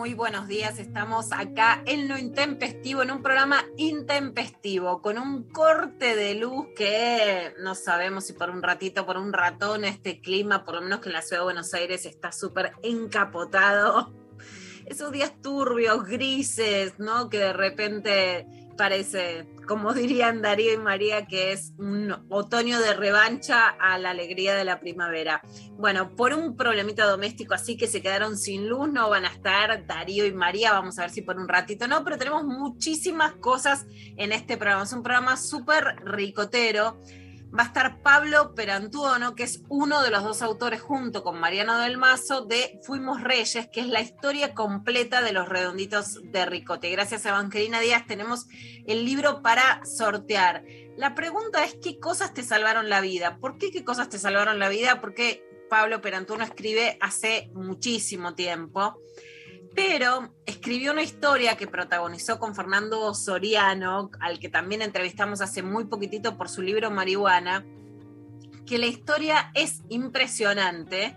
Muy, buenos días. Estamos acá en lo intempestivo, en un programa intempestivo, con un corte de luz que no sabemos si por un ratito, por un ratón, este clima, por lo menos que en la ciudad de Buenos Aires está súper encapotado. Esos días turbios, grises, ¿no? Que de repente parece, como dirían Darío y María, que es un otoño de revancha a la alegría de la primavera. Bueno, por un problemita doméstico así que se quedaron sin luz, no van a estar Darío y María, vamos a ver si por un ratito no, pero tenemos muchísimas cosas en este programa. Es un programa súper ricotero. Va a estar Pablo Perantuono, que es uno de los dos autores, junto con Mariano del Mazo, de Fuimos Reyes, que es la historia completa de los redonditos de Ricote. Gracias a Evangelina Díaz tenemos el libro para sortear. La pregunta es, ¿qué cosas te salvaron la vida? ¿Por qué qué cosas te salvaron la vida? Porque Pablo Perantuono escribe hace muchísimo tiempo pero escribió una historia que protagonizó con Fernando Soriano, al que también entrevistamos hace muy poquitito por su libro Marihuana, que la historia es impresionante,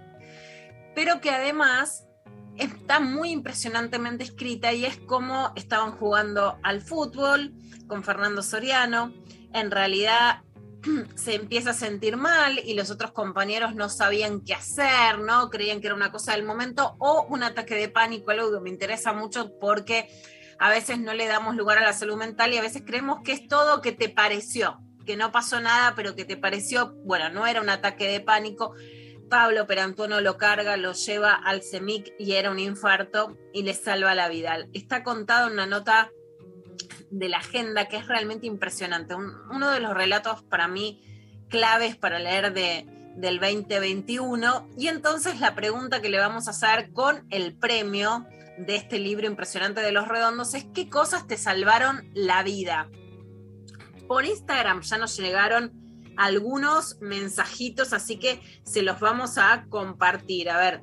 pero que además está muy impresionantemente escrita y es como estaban jugando al fútbol con Fernando Soriano. En realidad se empieza a sentir mal y los otros compañeros no sabían qué hacer, ¿no? Creían que era una cosa del momento o un ataque de pánico, algo que me interesa mucho porque a veces no le damos lugar a la salud mental y a veces creemos que es todo que te pareció, que no pasó nada, pero que te pareció, bueno, no era un ataque de pánico. Pablo Perantuono lo carga, lo lleva al CEMIC y era un infarto y le salva la vida. Está contado en una nota de la agenda que es realmente impresionante. Un, uno de los relatos para mí claves para leer de, del 2021. Y entonces la pregunta que le vamos a hacer con el premio de este libro impresionante de los redondos es ¿qué cosas te salvaron la vida? Por Instagram ya nos llegaron algunos mensajitos, así que se los vamos a compartir. A ver,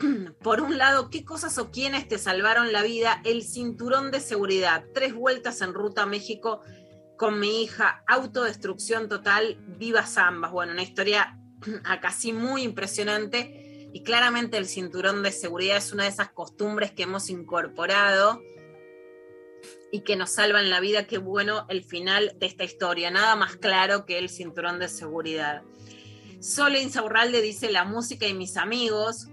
por un lado, ¿qué cosas o quiénes te salvaron la vida? El cinturón de seguridad, tres vueltas en ruta a México con mi hija, autodestrucción total, viva zambas. Bueno, una historia casi muy impresionante y claramente el cinturón de seguridad es una de esas costumbres que hemos incorporado y que nos salvan la vida. Qué bueno el final de esta historia, nada más claro que el cinturón de seguridad. Sole Insaurralde dice la música y mis amigos.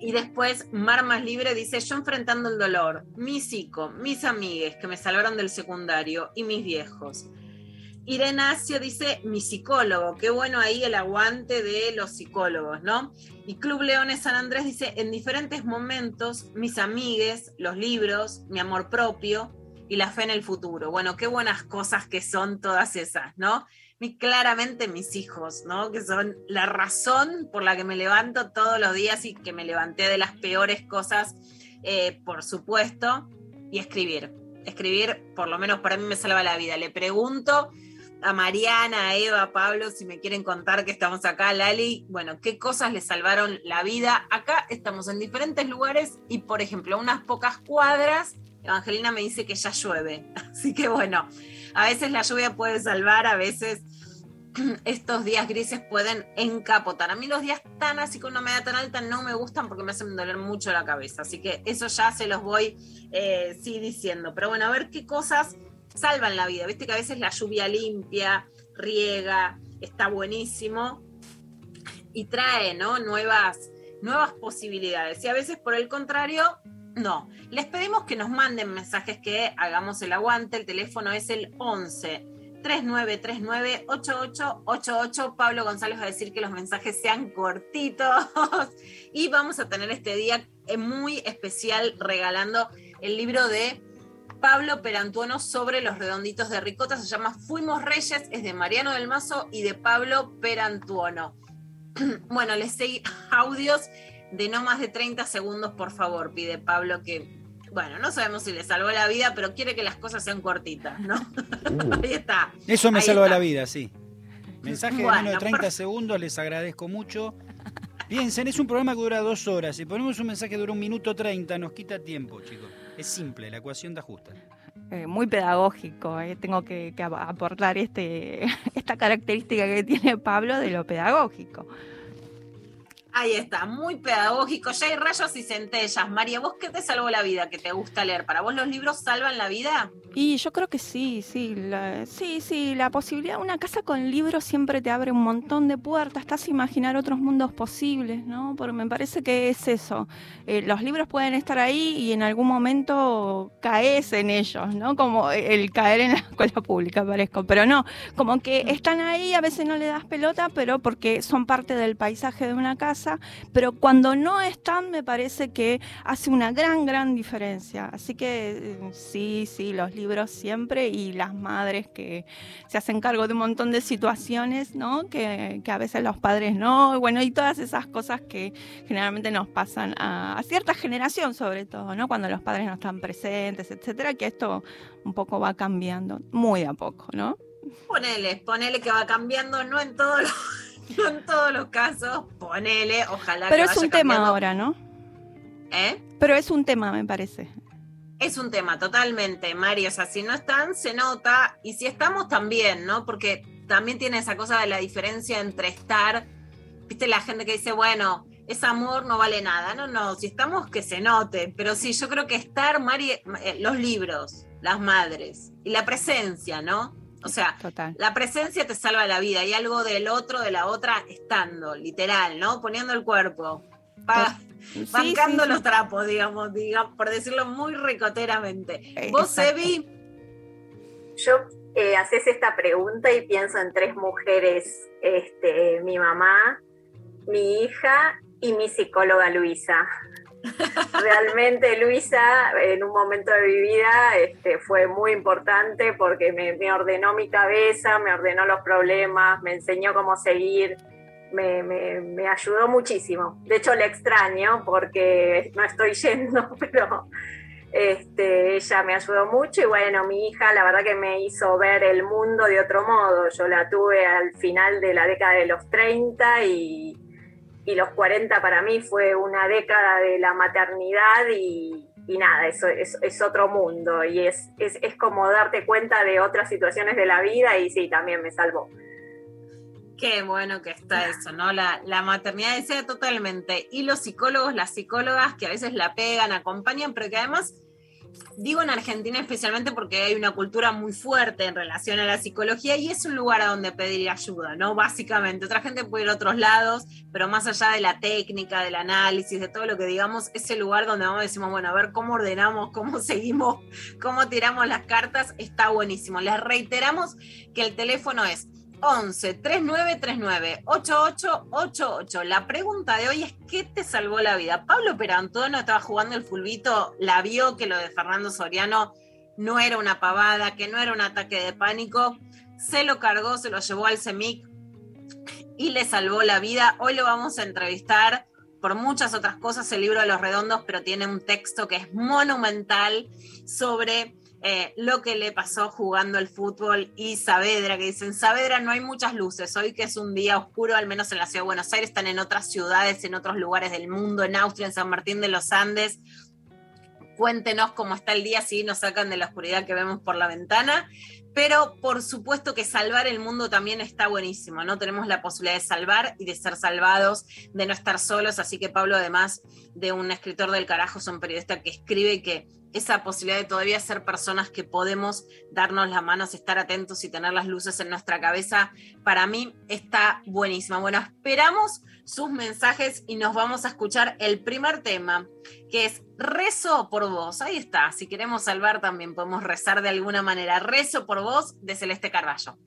Y después Mar Más Libre dice, yo enfrentando el dolor, mi psico, mis amigues que me salvaron del secundario y mis viejos. Irene Acio dice, mi psicólogo, qué bueno ahí el aguante de los psicólogos, ¿no? Y Club Leones San Andrés dice, en diferentes momentos, mis amigues, los libros, mi amor propio y la fe en el futuro. Bueno, qué buenas cosas que son todas esas, ¿no? Claramente mis hijos, ¿no? Que son la razón por la que me levanto todos los días y que me levanté de las peores cosas, eh, por supuesto, y escribir. Escribir, por lo menos para mí, me salva la vida. Le pregunto a Mariana, a Eva, a Pablo, si me quieren contar que estamos acá, Lali, bueno, qué cosas les salvaron la vida. Acá estamos en diferentes lugares y, por ejemplo, unas pocas cuadras, Evangelina me dice que ya llueve. Así que bueno, a veces la lluvia puede salvar, a veces estos días grises pueden encapotar. A mí los días tan así con una humedad tan alta no me gustan porque me hacen doler mucho la cabeza. Así que eso ya se los voy eh, sí diciendo. Pero bueno, a ver qué cosas salvan la vida. Viste que a veces la lluvia limpia, riega, está buenísimo y trae ¿no? nuevas, nuevas posibilidades. Y a veces, por el contrario, No, les pedimos que nos manden mensajes que hagamos el aguante. El teléfono es el 11 3939 8888. Pablo González va a decir que los mensajes sean cortitos y vamos a tener este día eh, muy especial regalando el libro de Pablo Perantuono sobre los redonditos de ricota. Se llama Fuimos Reyes, es de Mariano del Mazo y de Pablo Perantuono. bueno, les seguí audios de no más de 30 segundos, por favor, pide Pablo que, bueno, no sabemos si le salvó la vida, pero quiere que las cosas sean cortitas, ¿no? Uh. ahí está. Eso me Ahí salva está. la vida, sí. Mensaje de menos de 30 por- segundos, les agradezco mucho. Piensen, es un programa que dura dos horas. Si ponemos un mensaje que dura un minuto 30, nos quita tiempo, chicos. Es simple, la ecuación da justa. Eh, muy pedagógico, eh, tengo que, que ap- aportar este, esta característica que tiene Pablo de lo pedagógico. Ahí está, muy pedagógico. Ya hay rayos y centellas. María, ¿vos qué te salvó la vida que te gusta leer? ¿Para vos los libros salvan la vida? Y yo creo que sí, sí, la, sí, sí, la posibilidad, una casa con libros siempre te abre un montón de puertas, te hace imaginar otros mundos posibles, ¿no? Porque me parece que es eso, eh, los libros pueden estar ahí y en algún momento caes en ellos, ¿no? Como el caer en la escuela pública, parezco, pero no, como que están ahí, a veces no le das pelota, pero porque son parte del paisaje de una casa, pero cuando no están me parece que hace una gran, gran diferencia. Así que eh, sí, sí, los libros siempre y las madres que se hacen cargo de un montón de situaciones, ¿no? Que, que a veces los padres no, y bueno, y todas esas cosas que generalmente nos pasan a, a cierta generación sobre todo, ¿no? Cuando los padres no están presentes, etcétera, que esto un poco va cambiando, muy a poco, ¿no? Ponele, ponele que va cambiando, no en todos los, no en todos los casos, ponele, ojalá Pero que es un tema cambiando. ahora, ¿no? ¿Eh? Pero es un tema, me parece. Es un tema, totalmente, Mario. O sea, si no están, se nota. Y si estamos, también, ¿no? Porque también tiene esa cosa de la diferencia entre estar, viste, la gente que dice, bueno, es amor, no vale nada. No, no, si estamos, que se note. Pero sí, yo creo que estar, Mari, eh, los libros, las madres y la presencia, ¿no? O sea, Total. la presencia te salva la vida y algo del otro, de la otra, estando, literal, ¿no? Poniendo el cuerpo. Pa- Sí, bancando sí, sí. los trapos, digamos, digamos, por decirlo muy ricoteramente. ¿Vos, Exacto. Evi? Yo eh, haces esta pregunta y pienso en tres mujeres, este, mi mamá, mi hija y mi psicóloga Luisa. Realmente Luisa en un momento de mi vida este, fue muy importante porque me, ordenó mi cabeza, me ordenó los problemas, me enseñó cómo seguir, me, ayudó muchísimo. De hecho, la extraño porque no estoy yendo, pero este, ella me ayudó mucho y bueno, mi hija la verdad que me hizo ver el mundo de otro modo. Yo la tuve al final de la década de los 30 y, y los 40 para mí fue una década de la maternidad y, nada, eso es, es otro mundo y es, es, es como darte cuenta de otras situaciones de la vida y sí, también me salvó. Qué bueno que está eso, ¿no? La, la maternidad desea totalmente. Y los psicólogos, las psicólogas que a veces la pegan, acompañan, pero que además, digo en Argentina especialmente porque hay una cultura muy fuerte en relación a la psicología y es un lugar a donde pedir ayuda, ¿no? Básicamente. Otra gente puede ir a otros lados, pero más allá de la técnica, del análisis, de todo lo que digamos, es el lugar donde vamos decimos, bueno, a ver cómo ordenamos, cómo seguimos, cómo tiramos las cartas, está buenísimo. Les reiteramos que el teléfono es 11 3939 8888. La pregunta de hoy es: ¿qué te salvó la vida? Pablo Perantono estaba jugando el fulbito, la vio que lo de Fernando Soriano no era una pavada, que no era un ataque de pánico, se lo cargó, se lo llevó al CEMIC y le salvó la vida. Hoy lo vamos a entrevistar por muchas otras cosas, el libro de los redondos, pero tiene un texto que es monumental sobre eh, lo que le pasó jugando el fútbol y Saavedra, que dicen, Saavedra no hay muchas luces, hoy que es un día oscuro, al menos en la ciudad de Buenos Aires, están en otras ciudades, en otros lugares del mundo, en Austria, en San Martín de los Andes. Cuéntenos cómo está el día, si nos sacan de la oscuridad que vemos por la ventana. Pero por supuesto que salvar el mundo también está buenísimo, ¿no? Tenemos la posibilidad de salvar y de ser salvados, de no estar solos. Así que Pablo, además de un escritor del carajo, es un periodista que escribe y que esa posibilidad de todavía ser personas que podemos darnos las manos, estar atentos y tener las luces en nuestra cabeza, para mí está buenísima. Bueno, esperamos sus mensajes y nos vamos a escuchar el primer tema, que es Rezo por vos. Ahí está, si queremos salvar también podemos rezar de alguna manera. Rezo por vos de Celeste Carballo.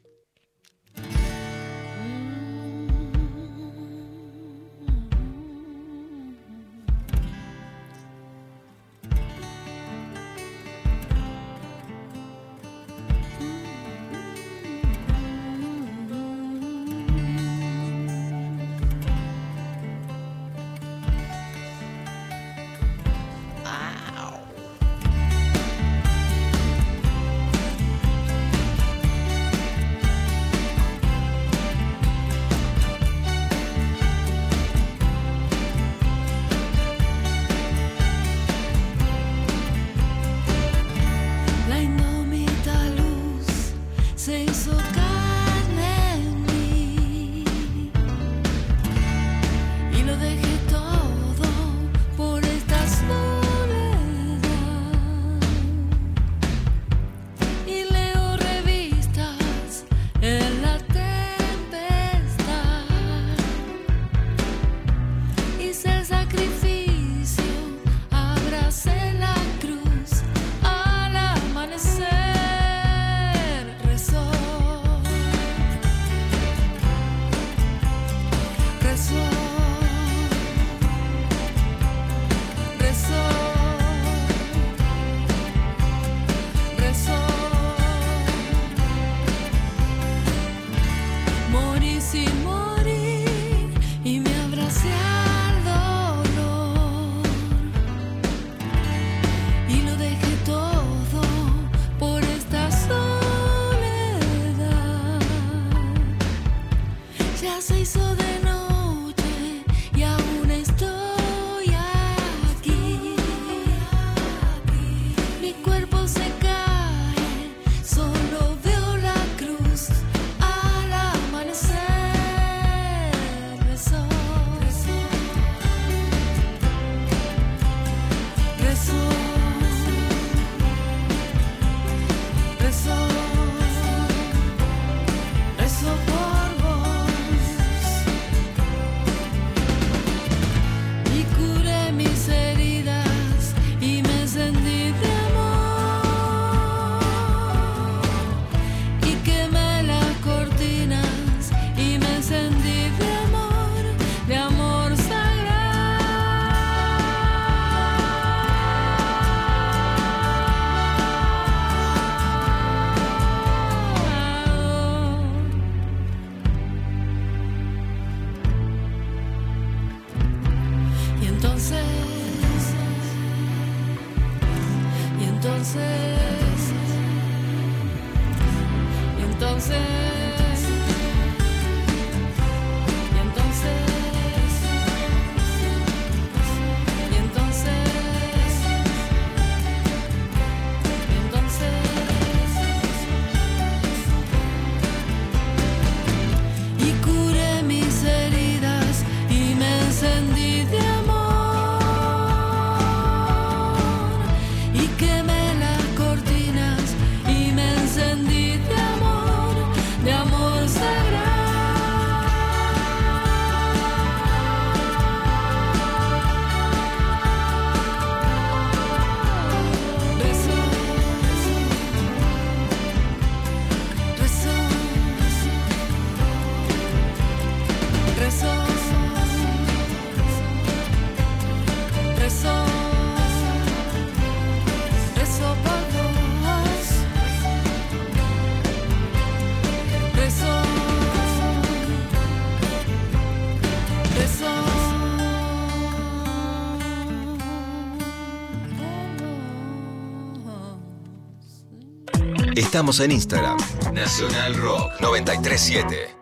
Estamos en Instagram. Nacional Rock 937.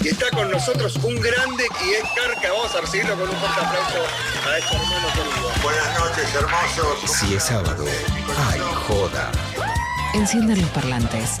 Y está con nosotros un grande y es Carca. Vamos a recibirlo con un fuerte aplauso a este hermano querido. Buenas noches, hermosos. Si es sábado, hay joda. Enciendan los parlantes.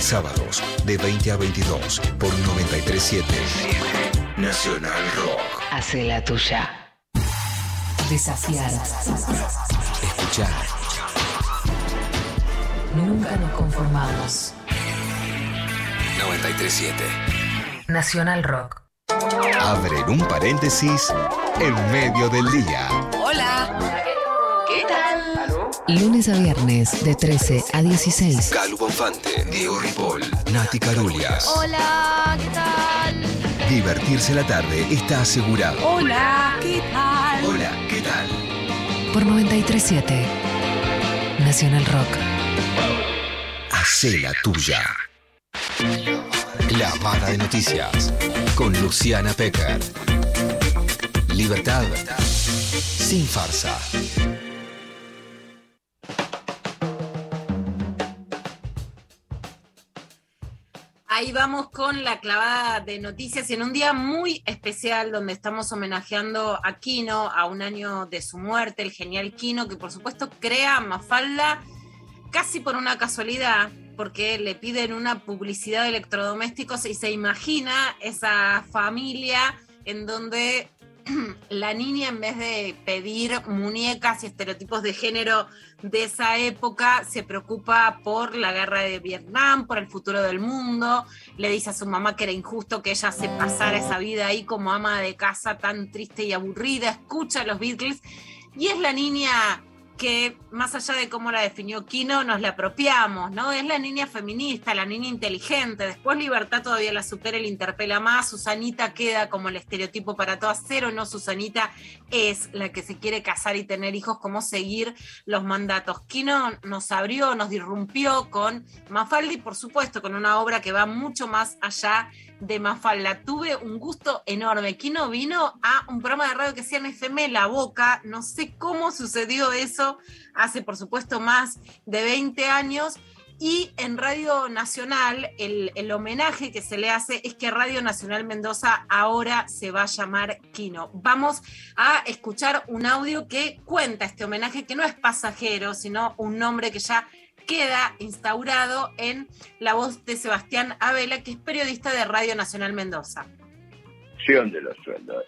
Sábados de 20 a 22 por 937 Nacional Rock. Hace la tuya. Desafiar. Escuchar. Nunca nos conformamos. 937. Nacional Rock. Abren un paréntesis en medio del día. Hola. ¿Qué tal? Lunes a viernes de 13 a 16. Calu Bonfante, Diego Ripoll, Nati Carulias. Hola, ¿qué tal? Divertirse la tarde está asegurado. Hola, ¿qué tal? Hola, ¿qué tal? Por 937. Nacional Rock. Hacé la tuya. La Vara de Noticias con Luciana Pecker. Libertad sin farsa. Ahí vamos con la clavada de noticias en un día muy especial donde estamos homenajeando a Kino, a un año de su muerte, el genial Kino, que por supuesto crea Mafalda casi por una casualidad, porque le piden una publicidad de electrodomésticos y se imagina esa familia en donde la niña en vez de pedir muñecas y estereotipos de género de esa época, se preocupa por la guerra de Vietnam, por el futuro del mundo, le dice a su mamá que era injusto que ella se pasara esa vida ahí como ama de casa tan triste y aburrida, escucha a los Beatles. Y es la niña que más allá de cómo la definió Kino, nos la apropiamos, ¿no? Es la niña feminista, la niña inteligente. Después Libertad todavía la supera y la interpela más. Susanita queda como el estereotipo para todas. Cero, no, Susanita es la que se quiere casar y tener hijos, cómo seguir los mandatos. Kino nos abrió, nos disrumpió con Mafalda y por supuesto con una obra que va mucho más allá de Mafalda. Tuve un gusto enorme. Kino vino a un programa de radio que se llama FM La Boca. No sé cómo sucedió eso hace, por supuesto, más de 20 años. Y en Radio Nacional, el, el, homenaje que se le hace es que Radio Nacional Mendoza ahora se va a llamar Kino. Vamos a escuchar un audio que cuenta este homenaje, que no es pasajero, sino un nombre que ya queda instaurado en la voz de Sebastián Abela, que es periodista de Radio Nacional Mendoza. De los sueldos.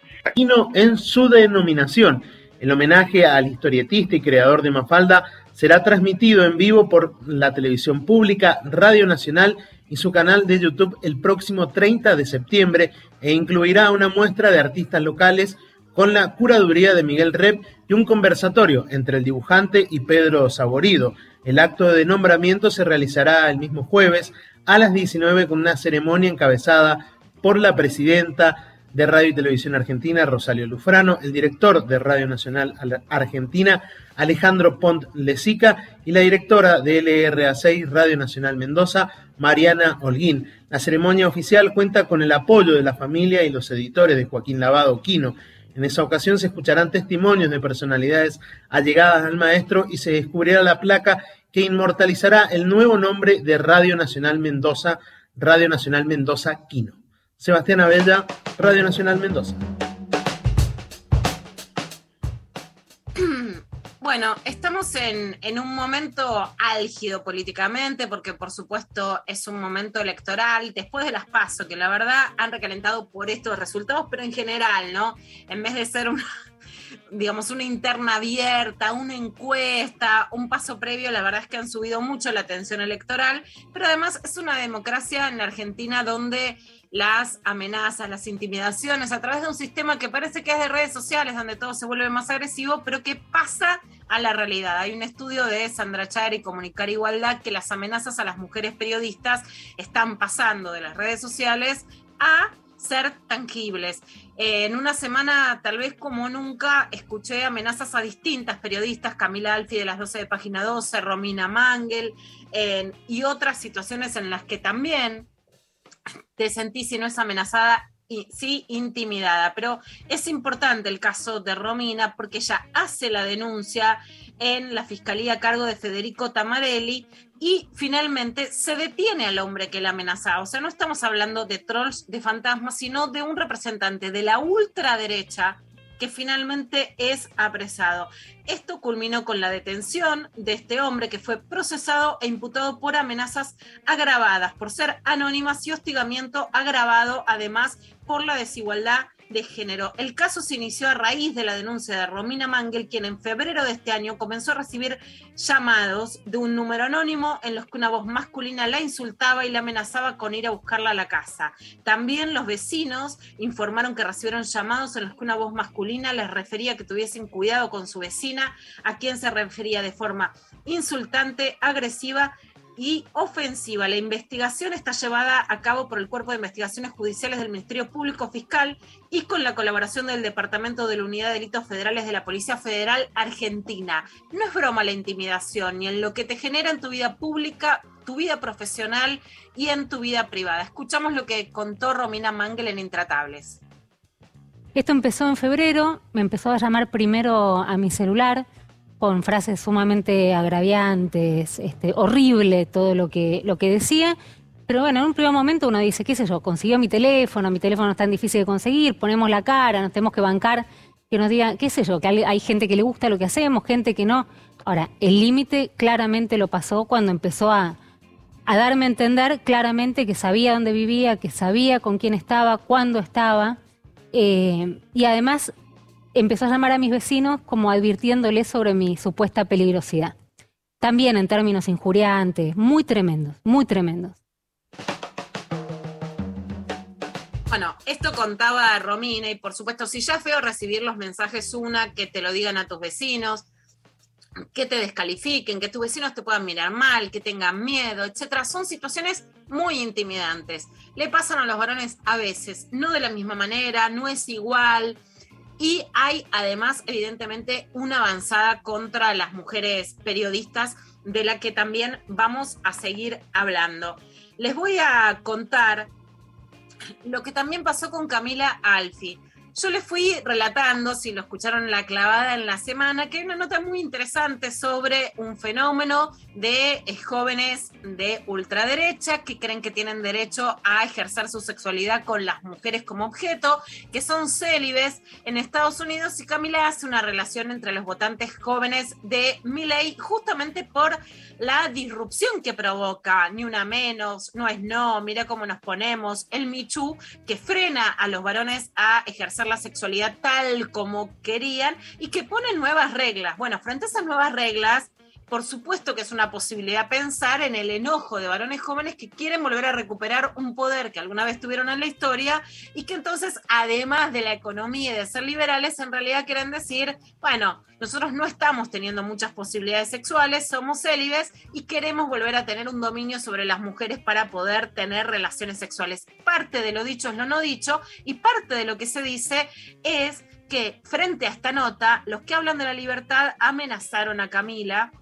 En su denominación. El homenaje al historietista y creador de Mafalda será transmitido en vivo por la televisión pública, Radio Nacional y su canal de YouTube el próximo 30 de septiembre e incluirá una muestra de artistas locales con la curaduría de Miguel Rep y un conversatorio entre el dibujante y Pedro Saborido. El acto de nombramiento se realizará el mismo jueves a las 19 con una ceremonia encabezada por la presidenta de Radio y Televisión Argentina, Rosario Lufrano, el director de Radio Nacional Argentina, Alejandro Pont Lesica, y la directora de LRA6 Radio Nacional Mendoza, Mariana Holguín. La ceremonia oficial cuenta con el apoyo de la familia y los editores de Joaquín Lavado Quino. En esa ocasión se escucharán testimonios de personalidades allegadas al maestro y se descubrirá la placa que inmortalizará el nuevo nombre de Radio Nacional Mendoza, Radio Nacional Mendoza Quino. Sebastián Abella, Radio Nacional Mendoza. Bueno, estamos en, en, un momento álgido políticamente, porque por supuesto es un momento electoral, después de las pasos, que la verdad han recalentado por estos resultados, pero en general, ¿no? En vez de ser una, digamos, una interna abierta, una encuesta, un paso previo, la verdad es que han subido mucho la atención electoral, pero además es una democracia en la Argentina donde las amenazas, las intimidaciones a través de un sistema que parece que es de redes sociales, donde todo se vuelve más agresivo, pero que pasa a la realidad. Hay un estudio de Sandra Chari, Comunicar Igualdad, que las amenazas a las mujeres periodistas están pasando de las redes sociales a ser tangibles. En una semana, tal vez como nunca, escuché amenazas a distintas periodistas, Camila Alfi de las 12 de Página 12, Romina Mangel, y otras situaciones en las que también te sentís, si no es amenazada, y, sí intimidada. Pero es importante el caso de Romina porque ella hace la denuncia en la fiscalía a cargo de Federico Tamarelli y finalmente se detiene al hombre que la amenazaba. O sea, no estamos hablando de trolls, de fantasmas, sino de un representante de la ultraderecha que finalmente es apresado. Esto culminó con la detención de este hombre que fue procesado e imputado por amenazas agravadas, por ser anónimas y hostigamiento agravado, además por la desigualdad de género. El caso se inició a raíz de la denuncia de Romina Mangel, quien en febrero de este año comenzó a recibir llamados de un número anónimo en los que una voz masculina la insultaba y la amenazaba con ir a buscarla a la casa. También los vecinos informaron que recibieron llamados en los que una voz masculina les refería que tuviesen cuidado con su vecina, a quien se refería de forma insultante, agresiva y ofensiva. La investigación está llevada a cabo por el Cuerpo de Investigaciones Judiciales del Ministerio Público Fiscal y con la colaboración del Departamento de la Unidad de Delitos Federales de la Policía Federal Argentina. No es broma la intimidación, ni en lo que te genera en tu vida pública, tu vida profesional y en tu vida privada. Escuchamos lo que contó Romina Mangel en Intratables. Esto empezó en febrero, me empezó a llamar primero a mi celular con frases sumamente agraviantes, este, horrible todo lo que, lo que decía. Pero bueno, en un primer momento uno dice, qué sé yo, consiguió mi teléfono, mi teléfono es tan difícil de conseguir, ponemos la cara, nos tenemos que bancar, que nos diga, qué sé yo, que hay gente que le gusta lo que hacemos, gente que no. Ahora, el límite claramente lo pasó cuando empezó a, a darme a entender claramente que sabía dónde vivía, que sabía con quién estaba, cuándo estaba. Eh, y además empezó a llamar a mis vecinos como advirtiéndoles sobre mi supuesta peligrosidad. También en términos injuriantes, muy tremendos, muy tremendos. Bueno, esto contaba Romina y por supuesto, si ya feo recibir los mensajes una, que te lo digan a tus vecinos, que te descalifiquen, que tus vecinos te puedan mirar mal, que tengan miedo, etcétera, son situaciones muy intimidantes. Le pasan a los varones a veces, no de la misma manera, no es igual, y hay además, evidentemente, una avanzada contra las mujeres periodistas de la que también vamos a seguir hablando. Les voy a contar lo que también pasó con Camila Alfi. Yo les fui relatando, si lo escucharon la clavada en la semana, que hay una nota muy interesante sobre un fenómeno de eh, jóvenes de ultraderecha que creen que tienen derecho a ejercer su sexualidad con las mujeres como objeto, que son célibes. En Estados Unidos y Camila hace una relación entre los votantes jóvenes de Milley justamente por la disrupción que provoca, ni una menos, no es no, mira cómo nos ponemos, el Michu que frena a los varones a ejercer la sexualidad tal como querían y que ponen nuevas reglas. Bueno, frente a esas nuevas reglas, por supuesto que es una posibilidad pensar en el enojo de varones jóvenes que quieren volver a recuperar un poder que alguna vez tuvieron en la historia y que entonces, además de la economía y de ser liberales, en realidad quieren decir, bueno, nosotros no estamos teniendo muchas posibilidades sexuales, somos célibes y queremos volver a tener un dominio sobre las mujeres para poder tener relaciones sexuales. Parte de lo dicho es lo no dicho y parte de lo que se dice es que frente a esta nota, los que hablan de la libertad amenazaron a Camila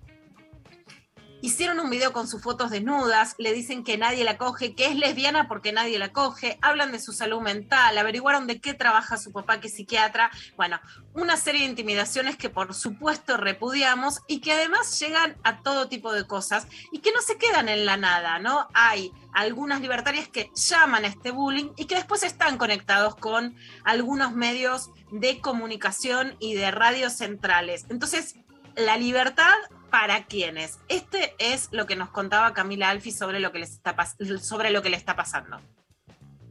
Hicieron un video con sus fotos desnudas, le dicen que nadie la coge, que es lesbiana porque nadie la coge, hablan de su salud mental, averiguaron de qué trabaja su papá que es psiquiatra. Bueno, una serie de intimidaciones que por supuesto repudiamos y que además llegan a todo tipo de cosas y que no se quedan en la nada, ¿no? Hay algunas libertarias que llaman a este bullying y que después están conectados con algunos medios de comunicación y de radios centrales. Entonces, la libertad para quienes. Este es lo que nos contaba Camila Alfi sobre lo que les está sobre lo que le está pasando.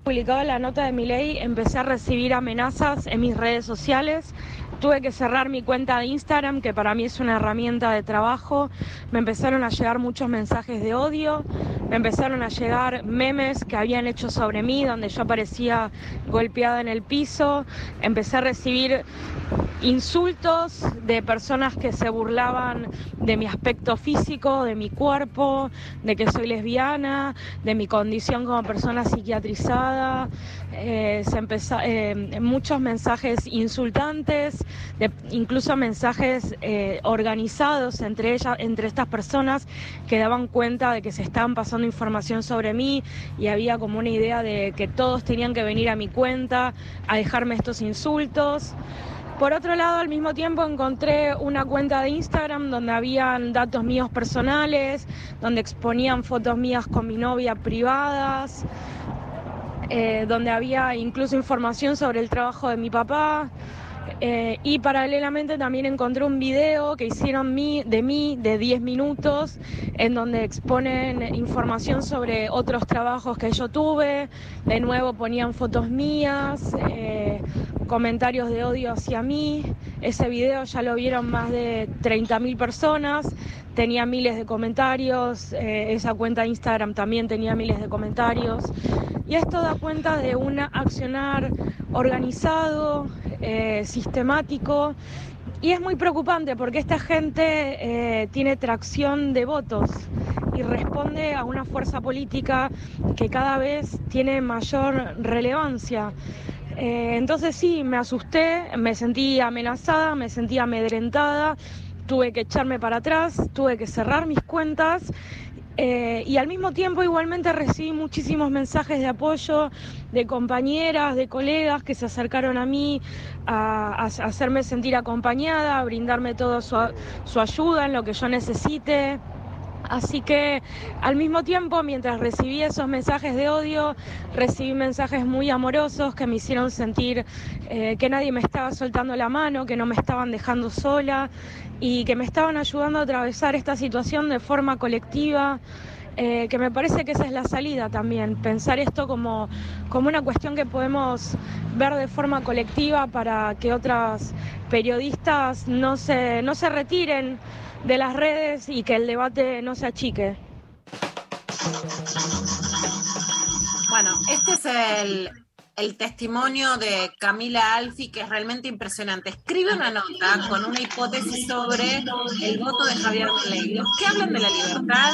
Publicaba la nota de mi ley, empecé a recibir amenazas en mis redes sociales, tuve que cerrar mi cuenta de Instagram, que para mí es una herramienta de trabajo. Me empezaron a llegar muchos mensajes de odio, me empezaron a llegar memes que habían hecho sobre mí, donde yo aparecía golpeada en el piso. Empecé a recibir insultos de personas que se burlaban de mi aspecto físico, de mi cuerpo, de que soy lesbiana, de mi condición como persona psiquiatrizada. Eh, se empezó, eh, muchos mensajes insultantes, de- incluso mensajes eh, organizados entre, ella, entre estas personas que daban cuenta de que se estaban pasando información sobre mí y había como una idea de que todos tenían que venir a mi cuenta a dejarme estos insultos. Por otro lado, al mismo tiempo encontré una cuenta de Instagram donde habían datos míos personales, donde exponían fotos mías con mi novia privadas, eh, donde había incluso información sobre el trabajo de mi papá. Eh, y paralelamente también encontré un video que hicieron de mí de 10 minutos en donde exponen información sobre otros trabajos que yo tuve. De nuevo ponían fotos mías, eh, comentarios de odio hacia mí. Ese video ya lo vieron más de 30.000 personas. Tenía miles de comentarios. eh, esa cuenta de Instagram también tenía miles de comentarios. Y esto da cuenta de un accionar organizado, eh, sistemático, y es muy preocupante porque esta gente eh, tiene tracción de votos y responde a una fuerza política que cada vez tiene mayor relevancia. Eh, entonces sí, me asusté, me sentí amenazada, me sentí amedrentada, tuve que echarme para atrás, tuve que cerrar mis cuentas eh, y al mismo tiempo igualmente recibí muchísimos mensajes de apoyo de compañeras, de colegas que se acercaron a mí a, hacerme sentir acompañada, a brindarme toda su, su ayuda en lo que yo necesite. Así que al mismo tiempo, mientras recibí esos mensajes de odio, recibí mensajes muy amorosos que me hicieron sentir eh, que nadie me estaba soltando la mano, que no me estaban dejando sola y que me estaban ayudando a atravesar esta situación de forma colectiva. eh, que me parece que esa es la salida también, pensar esto como, como una cuestión que podemos ver de forma colectiva para que otras periodistas no se, no se retiren de las redes y que el debate no se achique. Bueno, este es el, el testimonio de Camila Alfi, que es realmente impresionante. Escribe una nota con una hipótesis sobre el voto de Javier Milei. Los que hablan de la libertad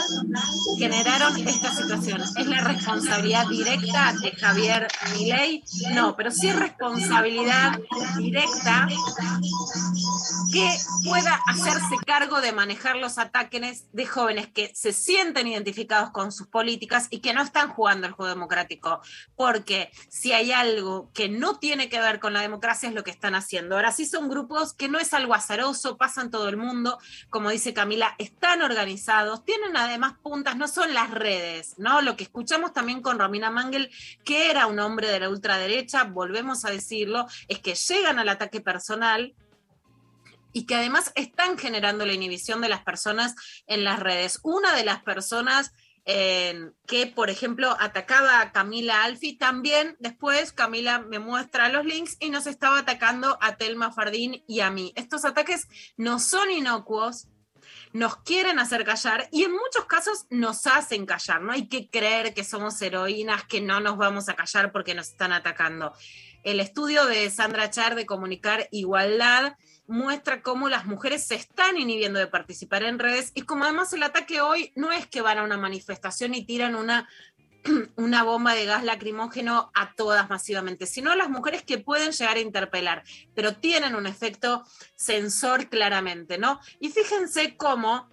generaron esta situación. ¿Es la responsabilidad directa de Javier Milei? No, pero sí es responsabilidad directa que pueda hacerse cargo de manejar los ataques de jóvenes que se sienten identificados con sus políticas y que no están jugando el juego democrático. Porque si hay algo que no tiene que ver con la democracia es lo que están haciendo. Ahora sí son grupos que no es algo azaroso, pasan todo el mundo, como dice Camila, están organizados, tienen además puntas, no son las redes, ¿no? Lo que escuchamos también con Romina Mangel, que era un hombre de la ultraderecha, volvemos a decirlo, es que llegan al ataque personal y que además están generando la inhibición de las personas en las redes. Una de las personas que, por ejemplo, atacaba a Camila Alfi, también después Camila me muestra los links y nos estaba atacando a Telma Fardín y a mí. Estos ataques no son inocuos, nos quieren hacer callar y en muchos casos nos hacen callar. No hay que creer que somos heroínas, que no nos vamos a callar porque nos están atacando. El estudio de Sandra Char de Comunicar Igualdad muestra cómo las mujeres se están inhibiendo de participar en redes y como además el ataque hoy no es que van a una manifestación y tiran una una bomba de gas lacrimógeno a todas masivamente, sino a las mujeres que pueden llegar a interpelar, pero tienen un efecto sensor claramente, ¿no? Y fíjense cómo,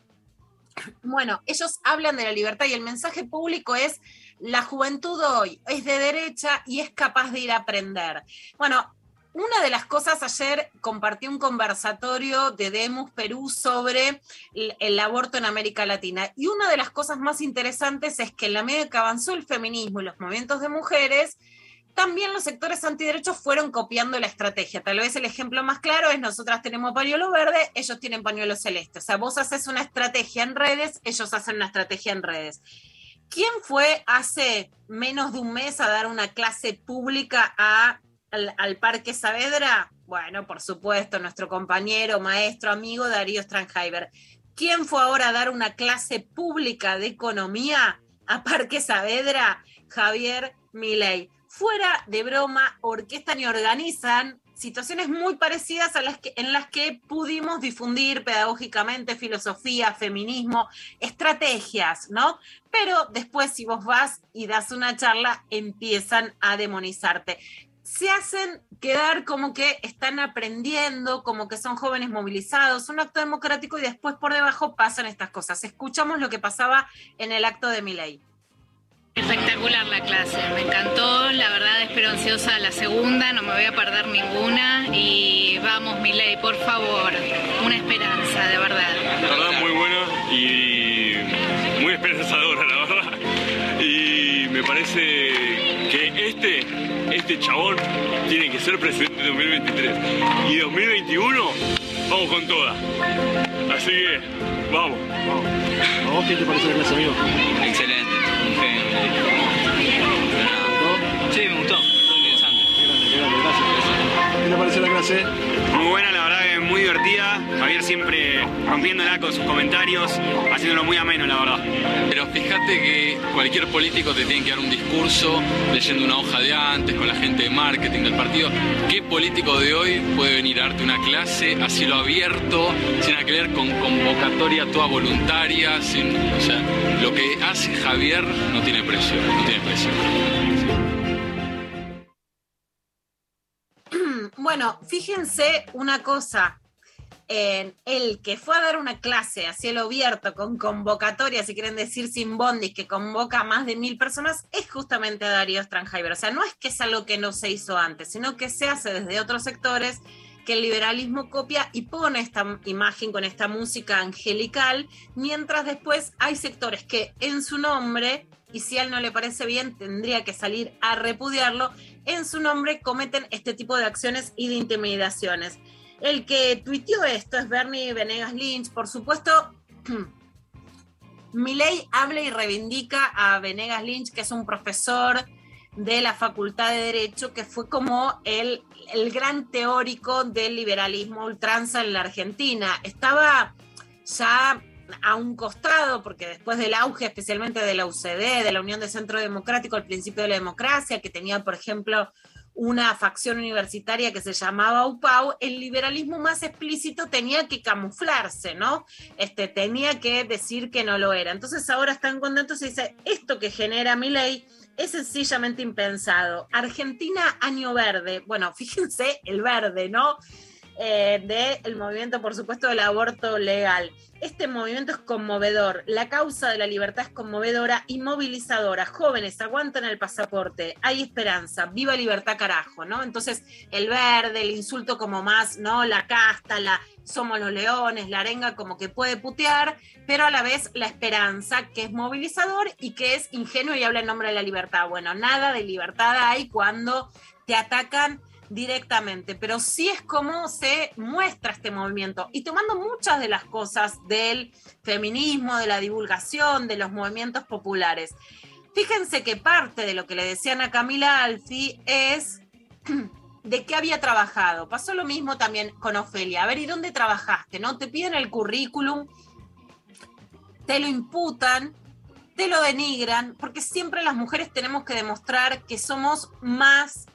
bueno, ellos hablan de la libertad y el mensaje público es, la juventud hoy es de derecha y es capaz de ir a aprender. Bueno, una de las cosas, ayer compartí un conversatorio de Demus Perú sobre el, el, aborto en América Latina. Y una de las cosas más interesantes es que en la medida que avanzó el feminismo y los movimientos de mujeres, también los sectores antiderechos fueron copiando la estrategia. Tal vez el ejemplo más claro es nosotras tenemos pañuelo verde, ellos tienen pañuelo celeste. O sea, vos haces una estrategia en redes, ellos hacen una estrategia en redes. ¿Quién fue hace menos de un mes a dar una clase pública a al, Parque Saavedra, Bueno, por supuesto, nuestro compañero, maestro, amigo Darío Stranheimer. ¿Quién fue ahora a dar una clase pública de economía a Parque Saavedra? Javier Milei. Fuera de broma, orquestan y organizan situaciones muy parecidas a las que, en las que pudimos difundir pedagógicamente filosofía, feminismo, estrategias, ¿no? Pero después si vos vas y das una charla, empiezan a demonizarte. Se hacen quedar como que están aprendiendo, como que son jóvenes movilizados, un acto democrático y después por debajo pasan estas cosas. Escuchamos lo que pasaba en el acto de Miley. Espectacular la clase, me encantó, la verdad espero ansiosa la segunda, no me voy a perder ninguna y vamos Milei, por favor, una esperanza, de verdad. La verdad muy buena y muy esperanzadora, la verdad. Y me parece este chabón tiene que ser presidente de 2023 y 2021 vamos con toda. Así que vamos, vamos. ¿A vos qué te parece la clase, amigo? Excelente, un genio. Sí, me gustó, muy interesante. ¿Qué te parece la clase? Muy buena, la verdad muy divertida. Javier siempre rompiéndola con sus comentarios, haciéndolo muy ameno, la verdad. Pero fíjate que cualquier político te tiene que dar un discurso leyendo una hoja de antes con la gente de marketing del partido. ¿Qué político de hoy puede venir a darte una clase a cielo abierto, sin nada que con convocatoria toda voluntaria? Sin, o sea, lo que hace Javier no tiene precio, no tiene precio. Bueno, fíjense una cosa. En el que fue a dar una clase a cielo abierto con convocatoria, si quieren decir sin bondis, que convoca a más de mil personas, es justamente Darío Stranheimer. O sea, no es que es algo que no se hizo antes, sino que se hace desde otros sectores que el liberalismo copia y pone esta imagen con esta música angelical, mientras después hay sectores que en su nombre, y si a él no le parece bien, tendría que salir a repudiarlo, en su nombre cometen este tipo de acciones y de intimidaciones. El que tuiteó esto es Bernie Venegas Lynch, por supuesto. Milei habla y reivindica a Venegas Lynch, que es un profesor de la Facultad de Derecho, que fue como el, el gran teórico del liberalismo ultranza en la Argentina. Estaba ya a un costado, porque después del auge, especialmente de la UCD, de la Unión de Centro Democrático, al principio de la democracia, que tenía, por ejemplo, una facción universitaria que se llamaba UPAU, el liberalismo más explícito tenía que camuflarse, ¿no? Este, tenía que decir que no lo era. Entonces ahora están contentos y dice, esto que genera mi ley es sencillamente impensado. Argentina, año verde. Bueno, fíjense el verde, ¿no? Eh, del movimiento, por supuesto, del aborto legal. Este movimiento es conmovedor, la causa de la libertad es conmovedora y movilizadora. Jóvenes, aguantan el pasaporte, hay esperanza, viva libertad carajo, ¿no? Entonces, el verde, el insulto como más, ¿no? La casta, la somos los leones, la arenga como que puede putear, pero a la vez la esperanza, que es movilizador y que es ingenuo y habla en nombre de la libertad. Bueno, nada de libertad hay cuando te atacan directamente, pero sí es como se muestra este movimiento. Y tomando muchas de las cosas del feminismo, de la divulgación, de los movimientos populares. Fíjense que parte de lo que le decían a Camila Alfi es de qué había trabajado. Pasó lo mismo también con Ofelia. A ver, ¿y dónde trabajaste? ¿No? Te piden el currículum, te lo imputan, te lo denigran, porque siempre las mujeres tenemos que demostrar que somos más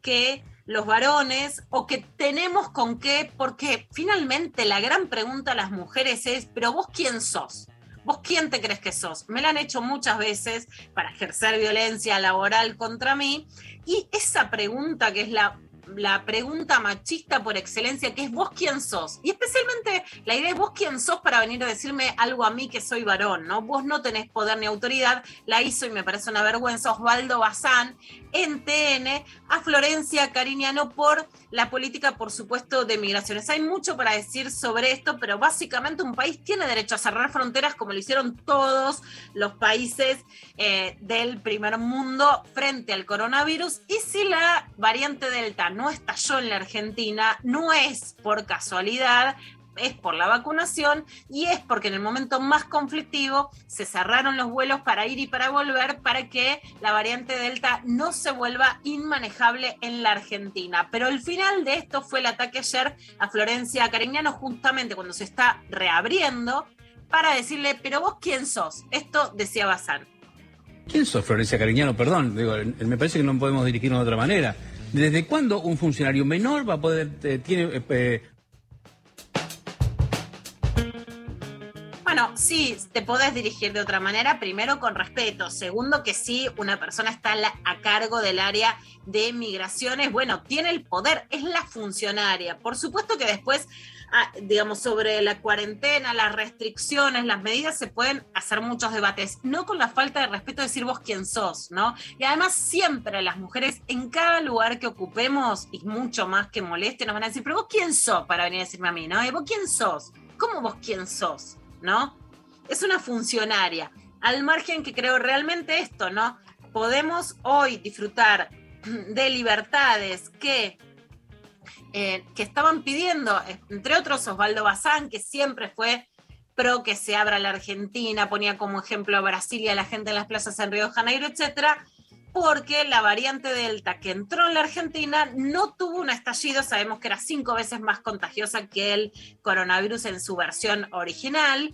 que los varones o que tenemos con qué, porque finalmente la gran pregunta a las mujeres es, pero vos quién sos? ¿Vos quién te crees que sos? Me la han hecho muchas veces para ejercer violencia laboral contra mí y esa pregunta que es la la pregunta machista por excelencia, que es vos quién sos. Y especialmente la idea es vos quién sos para venir a decirme algo a mí que soy varón, ¿no? Vos no tenés poder ni autoridad. La hizo, y me parece una vergüenza, Osvaldo Bazán en TN a Florencia Cariñano por la política, por supuesto, de migraciones. Hay mucho para decir sobre esto, pero básicamente un país tiene derecho a cerrar fronteras como lo hicieron todos los países eh, del primer mundo frente al coronavirus. Y si la variante Delta no estalló en la Argentina, no es por casualidad, es por la vacunación y es porque en el momento más conflictivo se cerraron los vuelos para ir y para volver para que la variante Delta no se vuelva inmanejable en la Argentina. Pero el final de esto fue el ataque ayer a Florencia Cariñano justamente cuando se está reabriendo para decirle, pero vos quién sos? Esto decía Bazán. ¿Quién sos, Florencia Cariñano? Perdón, digo, me parece que no podemos dirigirnos de otra manera. ¿Desde cuándo un funcionario menor va a poder, eh, tiene, eh, Bueno, sí, te podés dirigir de otra manera. Primero, con respeto. Segundo, que sí, una persona está a cargo del área de migraciones. Bueno, tiene el poder, es la funcionaria. Por supuesto que después, ah, digamos, sobre la cuarentena, las restricciones, las medidas, se pueden hacer muchos debates. No con la falta de respeto de decir vos quién sos, ¿no? Y además, siempre las mujeres, en cada lugar que ocupemos, y mucho más que moleste, nos van a decir, pero vos quién sos para venir a decirme a mí, ¿no? ¿Y vos quién sos? ¿Cómo vos quién sos? ¿No? Es una funcionaria. Al margen que creo realmente esto, ¿no? Podemos hoy disfrutar de libertades que, eh, que estaban pidiendo, entre otros Osvaldo Bazán, que siempre fue pro que se abra la Argentina, ponía como ejemplo a Brasil y a la gente en las plazas en Río de Janeiro, etcétera, porque la variante Delta que entró en la Argentina no tuvo un estallido, sabemos que era cinco veces más contagiosa que el coronavirus en su versión original,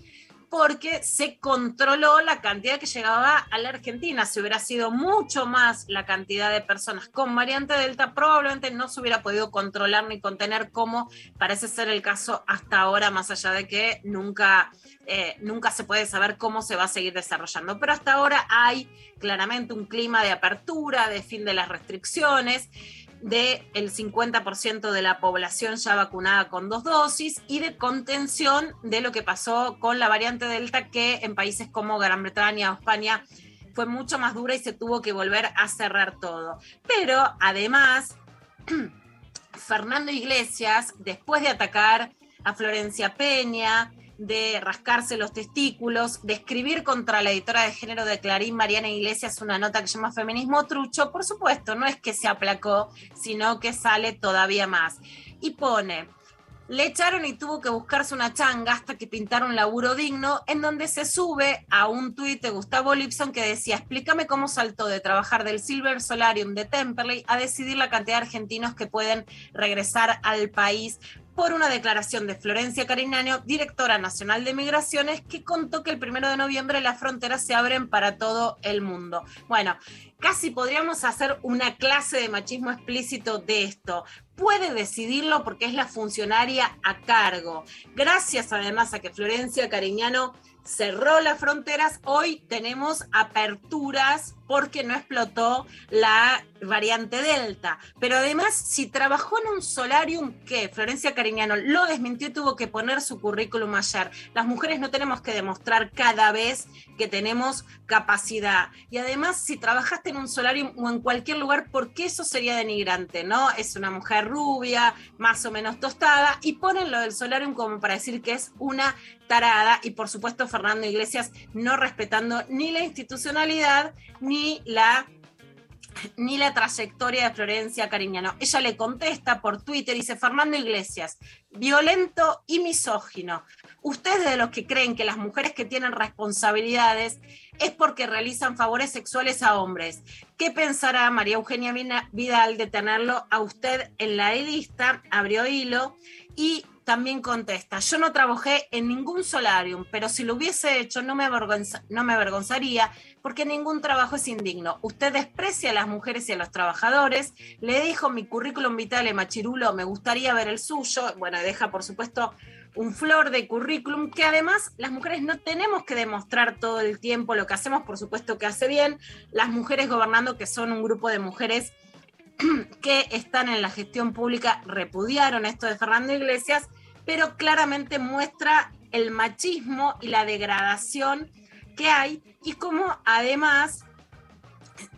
porque se controló la cantidad que llegaba a la Argentina. Si hubiera sido mucho más la cantidad de personas con variante Delta, probablemente no se hubiera podido controlar ni contener como parece ser el caso hasta ahora, más allá de que nunca, eh, nunca se puede saber cómo se va a seguir desarrollando. Pero hasta ahora hay claramente un clima de apertura, de fin de las restricciones del 50% de la población ya vacunada con dos dosis y de contención de lo que pasó con la variante Delta que en países como Gran Bretaña o España fue mucho más dura y se tuvo que volver a cerrar todo. Pero además, Fernando Iglesias, después de atacar a Florencia Peña, de rascarse los testículos, de escribir contra la editora de género de Clarín, Mariana Iglesias, una nota que se llama Feminismo Trucho, por supuesto, no es que se aplacó, sino que sale todavía más. Y pone, le echaron y tuvo que buscarse una changa hasta que pintaron laburo digno, en donde se sube a un tuit de Gustavo Lipson que decía, explícame cómo saltó de trabajar del Silver Solarium de Temperley a decidir la cantidad de argentinos que pueden regresar al país por una declaración de Florencia Cariñano, directora nacional de migraciones, que contó que el primero de noviembre las fronteras se abren para todo el mundo. Bueno, casi podríamos hacer una clase de machismo explícito de esto. Puede decidirlo porque es la funcionaria a cargo. Gracias además a que Florencia Cariñano cerró las fronteras, hoy tenemos aperturas porque no explotó la variante Delta. Pero además, si trabajó en un solarium, que Florencia Cariñano lo desmintió y tuvo que poner su currículum ayer. Las mujeres no tenemos que demostrar cada vez que tenemos capacidad. Y además, si trabajaste en un solarium o en cualquier lugar, ¿por qué eso sería denigrante? ¿No? Es una mujer rubia, más o menos tostada, y ponen lo del solarium como para decir que es una tarada. Y por supuesto, Fernando Iglesias no respetando ni la institucionalidad ni la ni la trayectoria de Florencia Cariñano. Ella le contesta por Twitter, dice Fernando Iglesias, violento y misógino. Ustedes de los que creen que las mujeres que tienen responsabilidades es porque realizan favores sexuales a hombres. ¿Qué pensará María Eugenia Vidal de tenerlo a usted en la lista? Abrió hilo y también contesta, yo no trabajé en ningún solarium, pero si lo hubiese hecho no me, no me avergonzaría porque ningún trabajo es indigno. Usted desprecia a las mujeres y a los trabajadores, le dijo mi currículum vitale machirulo, me gustaría ver el suyo, bueno, deja por supuesto un flor de currículum que además las mujeres no tenemos que demostrar todo el tiempo lo que hacemos, por supuesto que hace bien, las mujeres gobernando que son un grupo de mujeres que están en la gestión pública repudiaron esto de Fernando Iglesias, pero claramente muestra el machismo y la degradación que hay y cómo además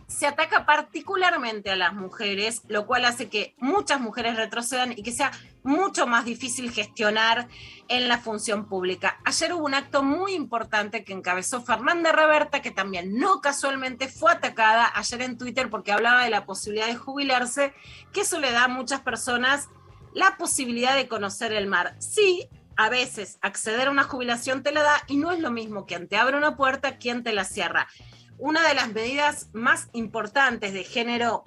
se ataca particularmente a las mujeres, lo cual hace que muchas mujeres retrocedan y que sea mucho más difícil gestionar en la función pública. Ayer hubo un acto muy importante que encabezó Fernanda Reberta, que también no casualmente fue atacada ayer en Twitter porque hablaba de la posibilidad de jubilarse, que eso le da a muchas personas la posibilidad de conocer el mar. Sí, a veces acceder a una jubilación te la da y no es lo mismo quien te abre una puerta, quien te la cierra. Una de las medidas más importantes de género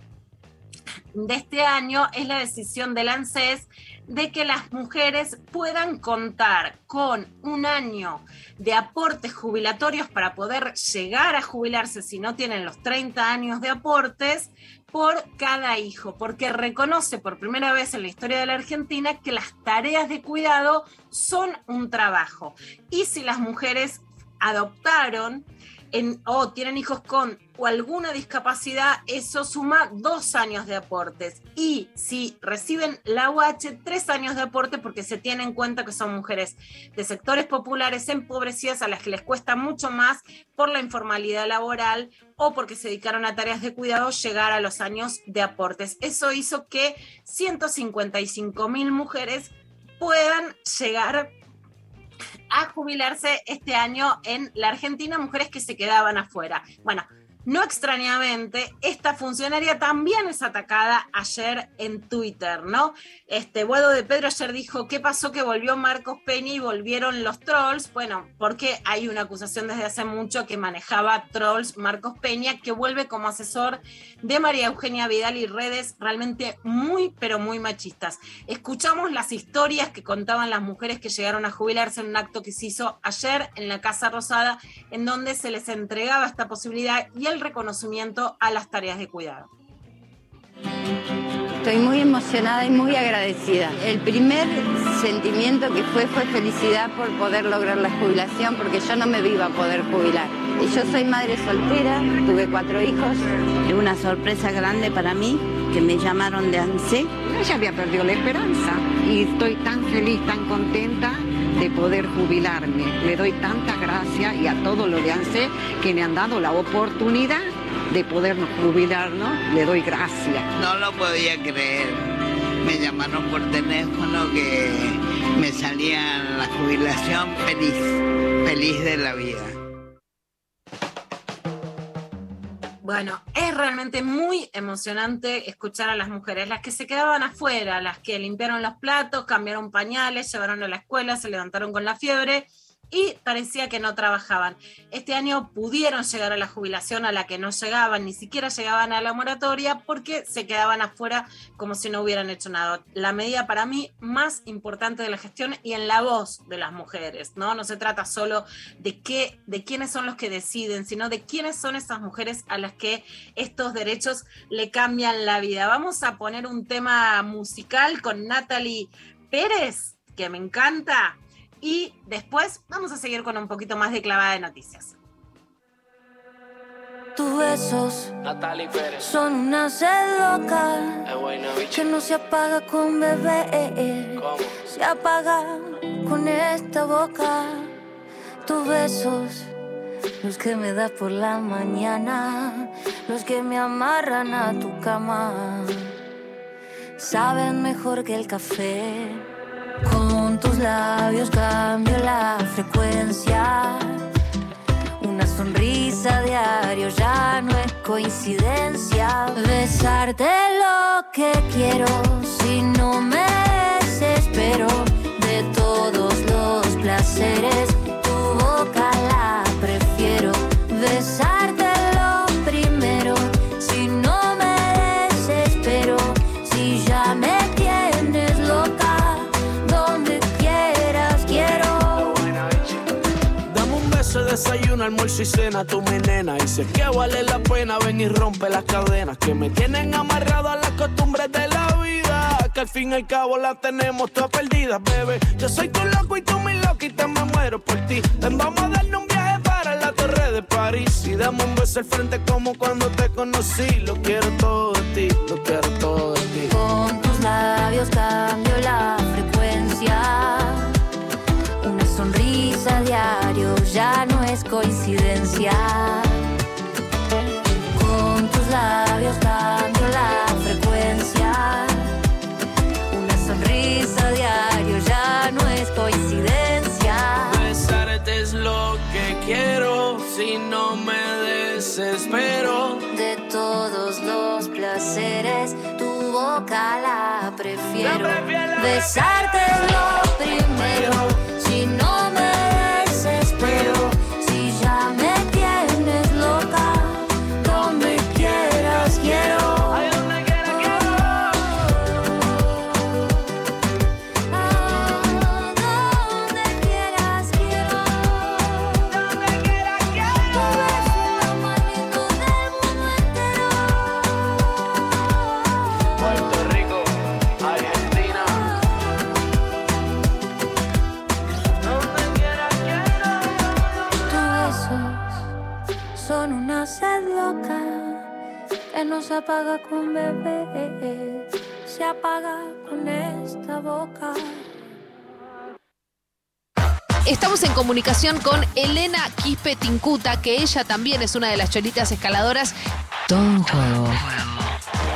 de este año es la decisión del ANSES de que las mujeres puedan contar con un año de aportes jubilatorios para poder llegar a jubilarse si no tienen los 30 años de aportes por cada hijo, porque reconoce por primera vez en la historia de la Argentina que las tareas de cuidado son un trabajo. Y si las mujeres adoptaron o tienen hijos con o alguna discapacidad, eso suma dos años de aportes. Y si reciben la UH, tres años de aporte porque se tiene en cuenta que son mujeres de sectores populares empobrecidas a las que les cuesta mucho más por la informalidad laboral o porque se dedicaron a tareas de cuidado llegar a los años de aportes. Eso hizo que 155 mil mujeres puedan llegar a jubilarse este año en la Argentina, mujeres que se quedaban afuera. Bueno, no extrañamente, esta funcionaria también es atacada ayer en Twitter, ¿no? Este Guado de Pedro ayer dijo, ¿qué pasó que volvió Marcos Peña y volvieron los trolls? Bueno, porque hay una acusación desde hace mucho que manejaba trolls Marcos Peña, que vuelve como asesor de María Eugenia Vidal y redes realmente muy, pero muy machistas. Escuchamos las historias que contaban las mujeres que llegaron a jubilarse en un acto que se hizo ayer en la Casa Rosada, en donde se les entregaba esta posibilidad y el reconocimiento a las tareas de cuidado. Estoy muy emocionada y muy agradecida. El primer sentimiento que fue fue felicidad por poder lograr la jubilación, porque yo no me iba a poder jubilar. Y yo soy madre soltera, tuve cuatro hijos. Es una sorpresa grande para mí que me llamaron de ANSE. Ya había perdido la esperanza y estoy tan feliz, tan contenta de poder jubilarme. Le doy tantas gracias y a todos los de ANSE que me han dado la oportunidad de podernos jubilarnos, le doy gracias. No lo podía creer. Me llamaron por teléfono que me salía la jubilación feliz, feliz de la vida. Bueno, es realmente muy emocionante escuchar a las mujeres, las que se quedaban afuera, las que limpiaron los platos, cambiaron pañales, llevaron a la escuela, se levantaron con la fiebre y parecía que no trabajaban. Este año pudieron llegar a la jubilación a la que no llegaban, ni siquiera llegaban a la moratoria porque se quedaban afuera como si no hubieran hecho nada. La medida para mí más importante de la gestión y en la voz de las mujeres, ¿no? No se trata solo de qué, de quiénes son los que deciden, sino de quiénes son esas mujeres a las que estos derechos le cambian la vida. Vamos a poner un tema musical con Natalie Pérez, que me encanta, y después vamos a seguir con un poquito más de clavada de noticias. Tus besos son una sed loca que no se apaga con bebé, se apaga con esta boca. Tus besos, los que me das por la mañana, los que me amarran a tu cama, saben mejor que el café. Con tus labios cambio la frecuencia. Una sonrisa diario ya no es coincidencia. Besarte lo que quiero si no me desespero de todos los placeres. Almuerzo y cena, tú mi nena. Y sé que vale la pena, ven y rompe las cadenas que me tienen amarrado a las costumbres de la vida. Que al fin y al cabo la tenemos todas perdidas, bebé. Yo soy tu loco y tú mi loquita, me muero por ti. Ven, vamos a darle un viaje para la torre de París. Y dame un beso al frente como cuando te conocí. Lo quiero todo de ti, lo quiero todo de ti. Con tus labios cambio la frecuencia. Una sonrisa diario ya no es coincidencia. Con tus labios cambio la frecuencia. Una sonrisa diario ya no es coincidencia. Besarte es lo que quiero, si no me desespero. De todos los placeres, tu boca la prefiero. Besarte es lo no se apaga con bebé, se apaga con esta boca. Estamos en comunicación con Elena Quispe Tincuta, que ella también es una de las cholitas escaladoras. Todo un juego.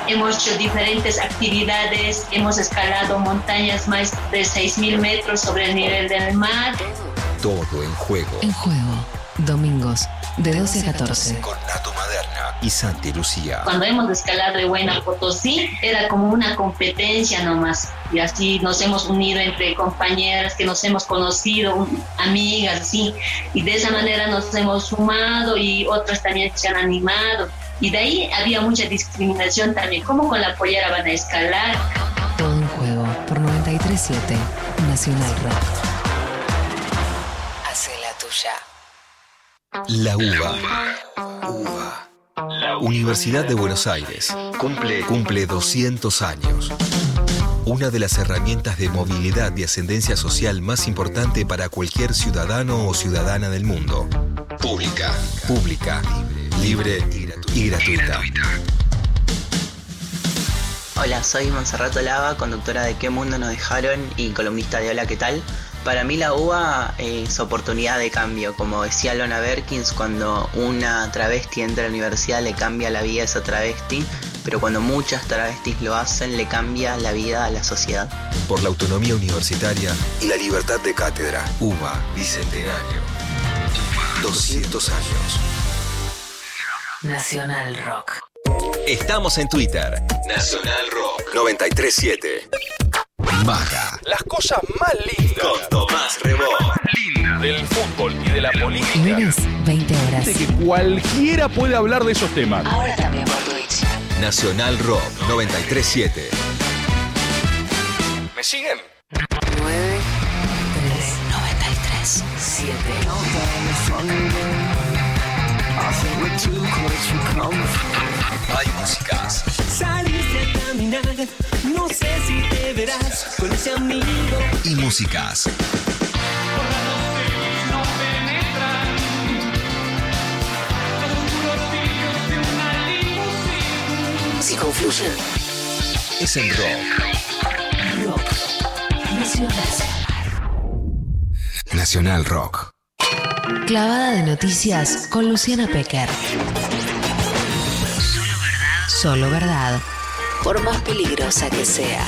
Hemos hecho diferentes actividades, hemos escalado montañas más de 6.000 metros sobre el nivel del mar. Todo en juego. En juego. Domingos, de 12 a 14. Con Nato Maderna y Santi Lucía. Cuando hemos escalado de Buena Potosí, era como una competencia nomás. Y así nos hemos unido entre compañeras que nos hemos conocido, amigas, sí. Y de esa manera nos hemos sumado y otras también se han animado. Y de ahí había mucha discriminación también. ¿Cómo con la pollera van a escalar? Todo un juego por 93.7 Nacional Rock. Hace la tuya. La UBA. UBA. Universidad de Buenos Aires. Cumple, cumple 200 años. Una de las herramientas de movilidad y ascendencia social más importante para cualquier ciudadano o ciudadana del mundo. Pública. Pública. Libre y gratuita. Hola, soy Monserrat Lava, conductora de ¿Qué mundo nos dejaron? y columnista de Hola, ¿qué tal? Para mí la UBA es oportunidad de cambio, como decía Lona Berkins, cuando una travesti entra a la universidad le cambia la vida a esa travesti, pero cuando muchas travestis lo hacen le cambia la vida a la sociedad. Por la autonomía universitaria y la libertad de cátedra. UBA, Bicentenario. 200 años. Nacional Rock. Estamos en Twitter. Nacional Rock 937. Maga. Las cosas más lindas. Con Tomás Rebó. Linda del fútbol y de la política. Lunes, 20 horas. De que cualquiera puede hablar de esos temas. Ahora también por Twitch. Nacional Rock 937. ¿Me siguen? 9, 3, 93, 7. Hay músicas. Saliste a caminar, no sé si te verás con ese amigo. Y músicas. Si confluyen. Es el rock. Rock. Nacional. Nacional Rock. Clavada de noticias con Luciana Pecker. Solo verdad. Solo verdad. Por más peligrosa que sea.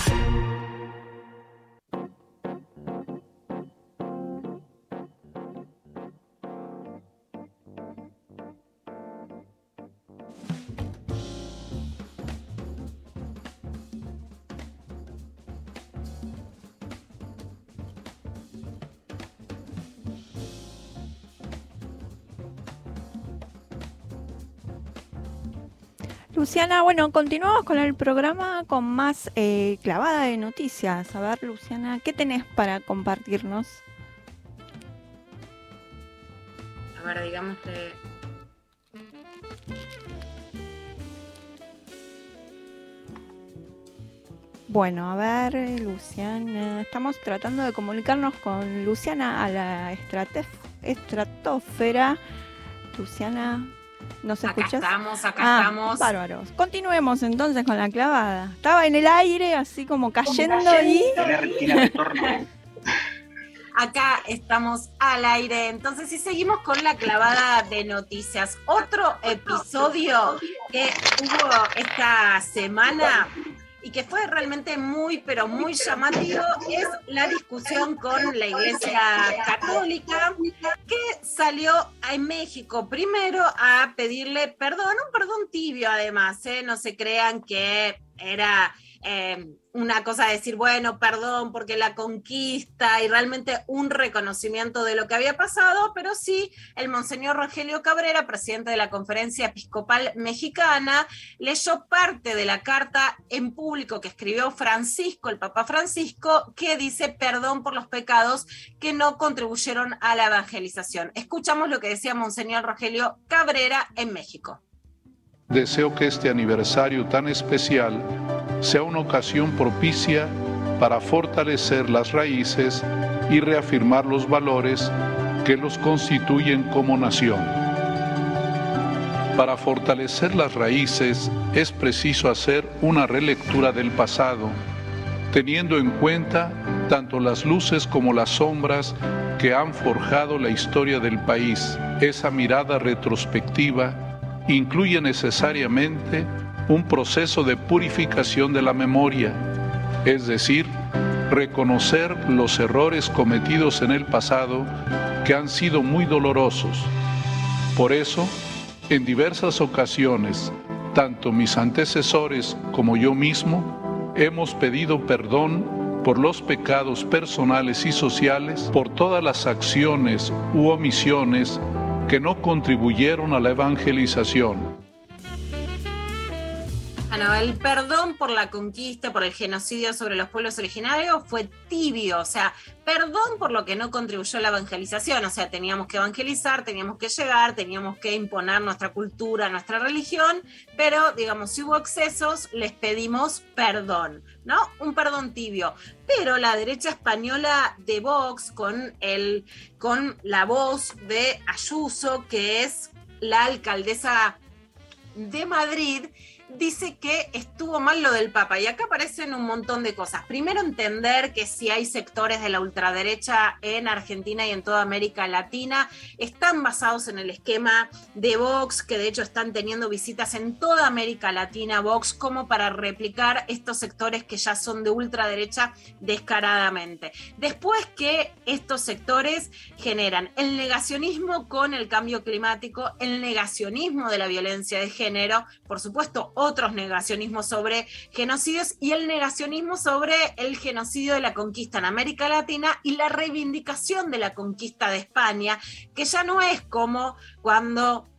Luciana, bueno, continuamos con el programa con más eh, clavada de noticias. A ver, Luciana, ¿qué tenés para compartirnos? A ver, digamos que. Bueno, a ver, Luciana, estamos tratando de comunicarnos con Luciana a la estratosfera. Luciana, ¿nos Acá escuchas? estamos, acá Ah, estamos. Bárbaros. Continuemos entonces con la clavada. Estaba en el aire, así como cayendo y... Acá estamos al aire. Entonces, si seguimos con la clavada de noticias, otro episodio que hubo esta semana y que fue realmente muy, pero muy llamativo, es la discusión con la Iglesia Católica, que salió en México primero a pedirle perdón, un perdón tibio además, ¿eh? no se crean que era eh, una cosa de decir, bueno, perdón porque la conquista y realmente un reconocimiento de lo que había pasado, pero sí el monseñor Rogelio Cabrera, presidente de la Conferencia Episcopal Mexicana, leyó parte de la carta en público que escribió Francisco, el Papa Francisco, que dice perdón por los pecados que no contribuyeron a la evangelización. Escuchamos lo que decía monseñor Rogelio Cabrera en México. Deseo que este aniversario tan especial sea una ocasión propicia para fortalecer las raíces y reafirmar los valores que los constituyen como nación. Para fortalecer las raíces es preciso hacer una relectura del pasado, teniendo en cuenta tanto las luces como las sombras que han forjado la historia del país. Esa mirada retrospectiva incluye necesariamente un proceso de purificación de la memoria, es decir, reconocer los errores cometidos en el pasado que han sido muy dolorosos. Por eso, en diversas ocasiones, tanto mis antecesores como yo mismo hemos pedido perdón por los pecados personales y sociales, por todas las acciones u omisiones que no contribuyeron a la evangelización bueno, el perdón por la conquista, por el genocidio sobre los pueblos originarios fue tibio, o sea, perdón por lo que no contribuyó a la evangelización, o sea, teníamos que evangelizar, teníamos que llegar, teníamos que imponer nuestra cultura, nuestra religión, pero digamos, si hubo excesos, les pedimos perdón, ¿no? Un perdón tibio. Pero la derecha española de Vox, con, el, con la voz de Ayuso, que es la alcaldesa de Madrid, dice que estuvo mal lo del Papa y acá aparecen un montón de cosas. Primero entender que si hay sectores de la ultraderecha en Argentina y en toda América Latina, están basados en el esquema de Vox, que de hecho están teniendo visitas en toda América Latina, Vox, como para replicar estos sectores que ya son de ultraderecha descaradamente. Después que estos sectores generan el negacionismo con el cambio climático, el negacionismo de la violencia de género, por supuesto, otros negacionismos sobre genocidios y el negacionismo sobre el genocidio de la conquista en América Latina y la reivindicación de la conquista de España, que ya no es como cuando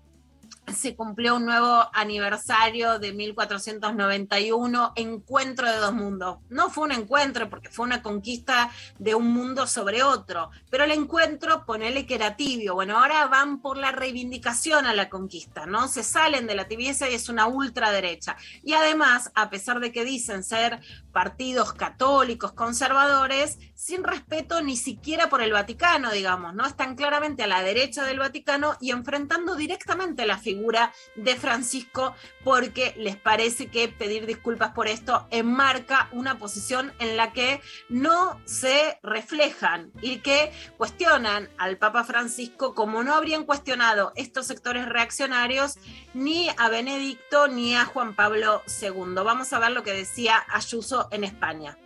se cumplió un nuevo aniversario de 1491, encuentro de dos mundos. No fue un encuentro porque fue una conquista de un mundo sobre otro, pero el encuentro, ponele que era tibio. Bueno, ahora van por la reivindicación a la conquista, ¿no? Se salen de la tibieza y es una ultraderecha. Y además, a pesar de que dicen ser partidos católicos, conservadores, sin respeto ni siquiera por el Vaticano, digamos, ¿no? Están claramente a la derecha del Vaticano y enfrentando directamente la figura de Francisco porque les parece que pedir disculpas por esto enmarca una posición en la que no se reflejan y que cuestionan al Papa Francisco como no habrían cuestionado estos sectores reaccionarios ni a Benedicto ni a Juan Pablo II. Vamos a ver lo que decía Ayuso en España.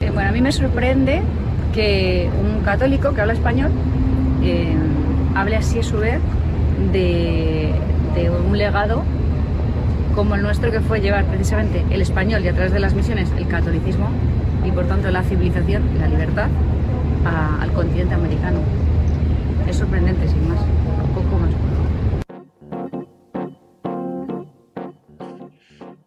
Eh, bueno, a mí me sorprende que un católico que habla español eh, hable así a su vez de, un legado como el nuestro que fue llevar precisamente el español y a través de las misiones el catolicismo y por tanto la civilización y la libertad al continente americano. Es sorprendente, sin más, poco más.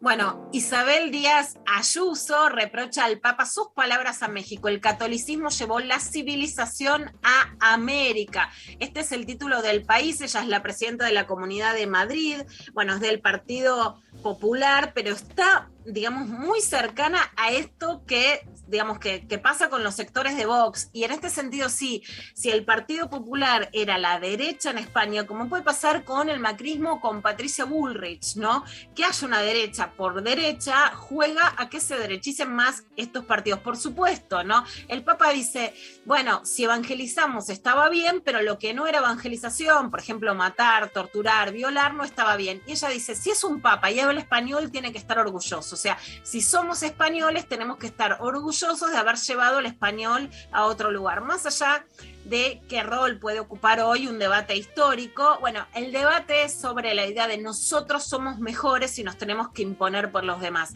Bueno, Isabel Díaz Ayuso reprocha al Papa sus palabras a México. El catolicismo llevó la civilización a América. Este es el título del país. Ella es la presidenta de la Comunidad de Madrid. Bueno, es del Partido Popular, pero está, digamos, muy cercana a esto que digamos, que, pasa con los sectores de Vox. Y en este sentido, sí, si el Partido Popular era la derecha en España, como puede pasar con el macrismo con Patricia Bullrich, ¿no? Que haya una derecha por derecha, juega a que se derechicen más estos partidos. Por supuesto, ¿no? El Papa dice, bueno, si evangelizamos estaba bien, pero lo que no era evangelización, por ejemplo, matar, torturar, violar, no estaba bien. Y ella dice, si es un Papa y habla español, tiene que estar orgulloso. O sea, si somos españoles, tenemos que estar orgullosos de haber llevado el español a otro lugar. Más allá de qué rol puede ocupar hoy un debate histórico, bueno, el debate es sobre la idea de nosotros somos mejores y nos tenemos que imponer por los demás.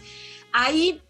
Ahí,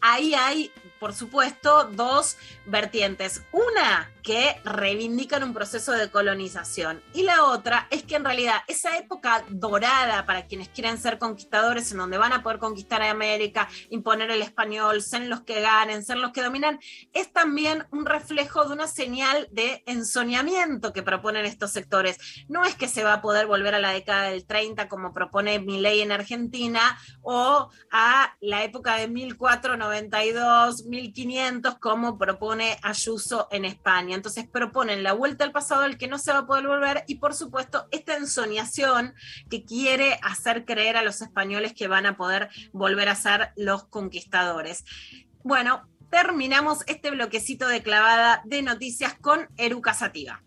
ahí hay, por supuesto, dos vertientes. Una que reivindican un proceso de colonización. Y la otra es que en realidad esa época dorada para quienes quieren ser conquistadores, en donde van a poder conquistar a América, imponer el español, ser los que ganen, ser los que dominan, es también un reflejo de una señal de ensoñamiento que proponen estos sectores. No es que se va a poder volver a la década del 30 como propone ley en Argentina o a la época de 1492, 1500 como propone Ayuso en España Entonces proponen la vuelta al pasado al que no se va a poder volver y por supuesto esta ensoñación que quiere hacer creer a los españoles que van a poder volver a ser los conquistadores. Bueno, terminamos este bloquecito de clavada de noticias con Eruca Sativa.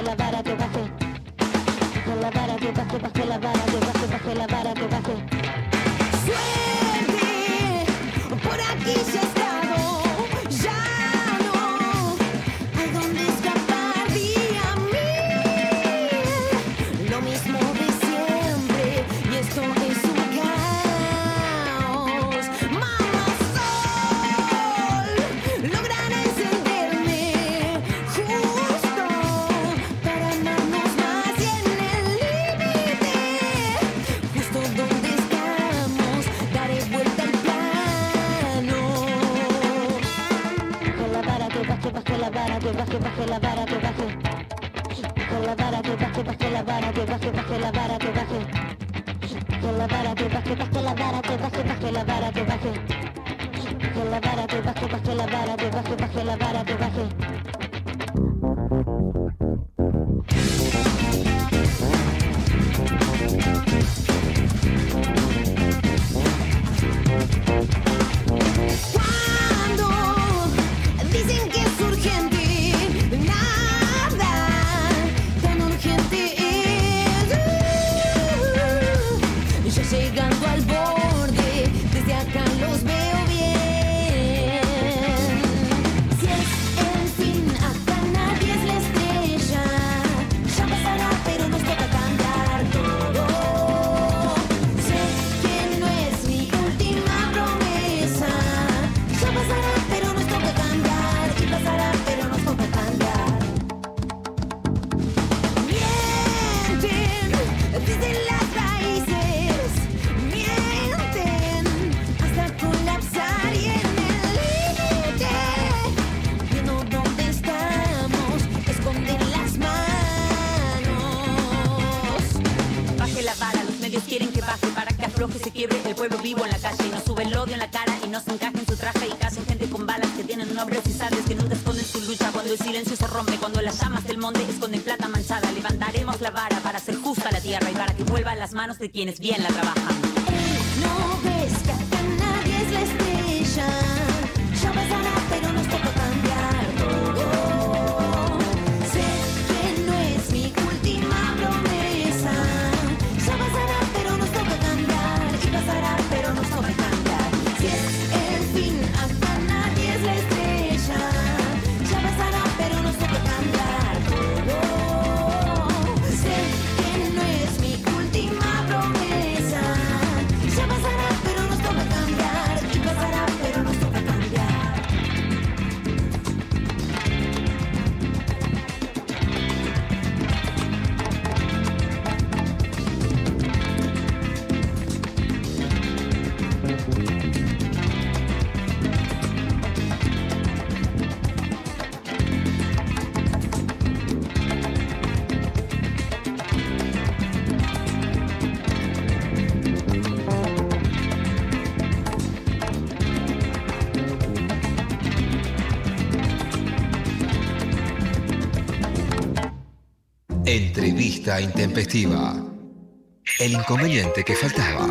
La. Con la vara baje, baje la vara, baje, baje la vara, que baje. Por aquí ha que baje, baje la vara, que baje. Con la vara que baje, baje la vara, que baje, baje la vara, que baje. Con la vara que baje, baje la vara, que baje, baje la vara, que baje. Con la vara que baje, baje la vara, que baje, baje la vara, que baje. De quienes bien la trabajan. Intempestiva. El inconveniente que faltaba.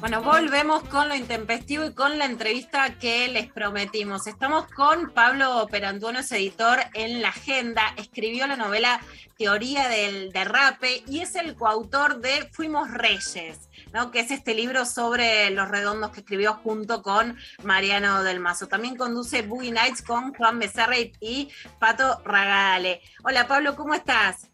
Bueno, volvemos con lo intempestivo y con la entrevista que les prometimos. Estamos con Pablo Perantuono, es editor en La Agenda, escribió la novela Teoría del Derrape y es el coautor de Fuimos Reyes, ¿no? que es este libro sobre los redondos que escribió junto con Mariano del Mazo. También conduce Boogie Nights con Juan Becerra y- Pato Ragale. Hola Pablo, ¿cómo estás?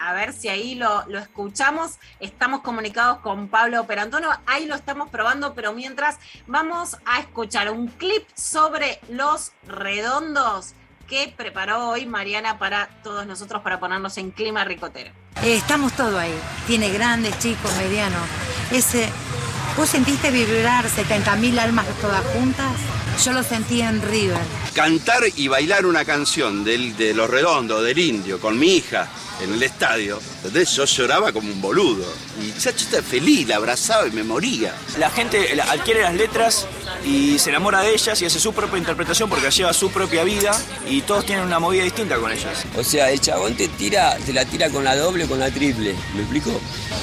A ver si ahí lo, lo escuchamos. Estamos comunicados con Pablo Perantono. Ahí lo estamos probando, pero mientras vamos a escuchar un clip sobre los redondos que preparó hoy Mariana para todos nosotros para ponernos en clima ricotero. Eh, estamos todo ahí. Tiene grandes, chicos, medianos. Ese ¿Vos sentiste vibrar 70.000 almas todas juntas? Yo lo sentí en River. Cantar y bailar una canción del- de Los Redondos, del Indio, con mi hija en el estadio, ¿entendés? yo lloraba como un boludo. Y ya yo estaba feliz, la abrazaba y me moría. La gente adquiere las letras y se enamora de ellas y hace su propia interpretación porque lleva su propia vida y todos tienen una movida distinta con ellas. O sea, el chabón te tira, te la tira con la doble o con la triple. ¿Me explico?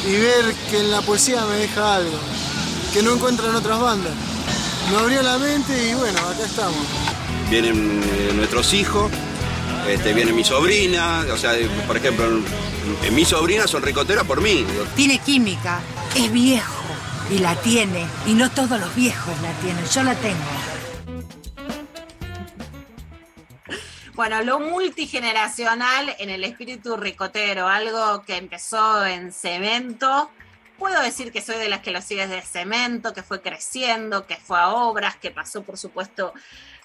y ver que en la poesía me deja algo, que no encuentro en otras bandas. Me abrió la mente y bueno, acá estamos. Vienen eh, nuestros hijos, este, viene mi sobrina, o sea, por ejemplo, mis sobrinas son ricoteras por mí. Tiene química, es viejo y la tiene. Y no todos los viejos la tienen, yo la tengo. Bueno, lo multigeneracional en el espíritu ricotero, algo que empezó en cemento. Puedo decir que soy de las que lo sigue de cemento, que fue creciendo, que fue a obras, que pasó, por supuesto,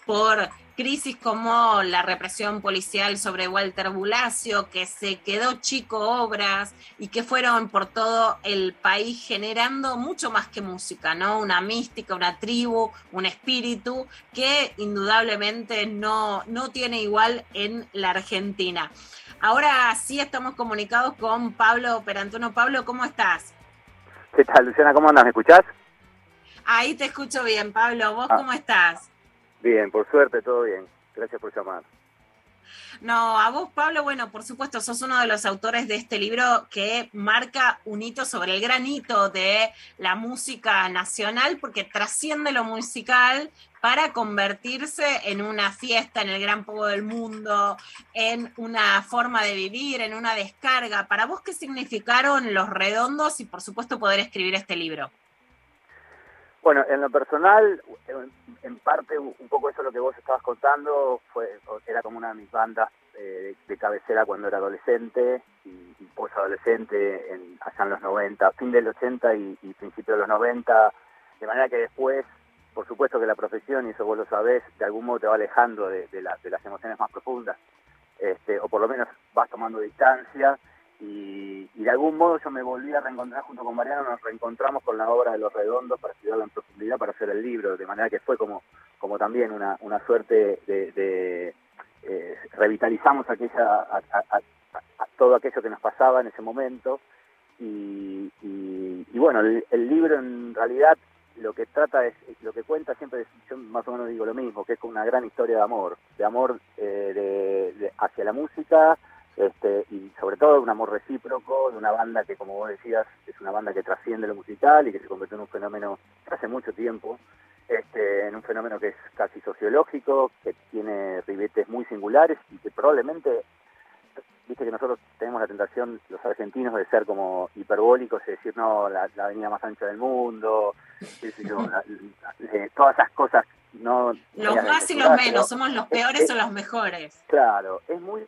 por crisis como la represión policial sobre Walter Bulacio, que se quedó chico obras y que fueron por todo el país generando mucho más que música, ¿no? Una mística, una tribu, un espíritu que indudablemente no, no tiene igual en la Argentina. Ahora sí estamos comunicados con Pablo Perantuno. Pablo, ¿cómo estás? ¿Qué tal, Luciana? ¿Cómo andas? ¿Me escuchás? Ahí te escucho bien, Pablo. ¿Vos Ah. cómo estás? Bien, por suerte, todo bien. Gracias por llamar. No, a vos, Pablo, bueno, por supuesto, sos uno de los autores de este libro que marca un hito sobre el gran hito de la música nacional, porque trasciende lo musical para convertirse en una fiesta en el gran pogo del mundo, en una forma de vivir, en una descarga. ¿Para vos qué significaron los redondos y, por supuesto, poder escribir este libro? Bueno, en lo personal, en, parte un poco eso lo que vos estabas contando fue era como una de mis bandas eh, de, cabecera cuando era adolescente y, y posadolescente en, allá en los 90, fin del 80 y, principio de los 90, de manera que después, por supuesto que la profesión, y eso vos lo sabés, de algún modo te va alejando de, de, de las emociones más profundas, este, o por lo menos vas tomando distancia y, y de algún modo yo me volví a reencontrar junto con Mariano, nos reencontramos con la obra de Los Redondos para estudiarla en profundidad, para hacer el libro, de manera que fue como, como también una, una suerte de, de, eh, revitalizamos aquella, a, todo aquello que nos pasaba en ese momento. Y, y- y bueno, el, el libro en realidad lo que trata es, lo que cuenta siempre, yo más o menos digo lo mismo, que es una gran historia de amor, de amor eh, de- de- hacia la música, este, y sobre todo un amor recíproco de una banda que, como vos decías, es una banda que trasciende lo musical y que se convirtió en un fenómeno hace mucho tiempo, este, en un fenómeno que es casi sociológico, que tiene ribetes muy singulares y que probablemente, viste que nosotros tenemos la tentación, los argentinos, de ser como hiperbólicos y decir, no, la, la avenida más ancha del mundo, qué sé yo, la- la- eh, todas esas cosas, no... Los más y los menos, somos los es- peores es- o los mejores. Claro, es muy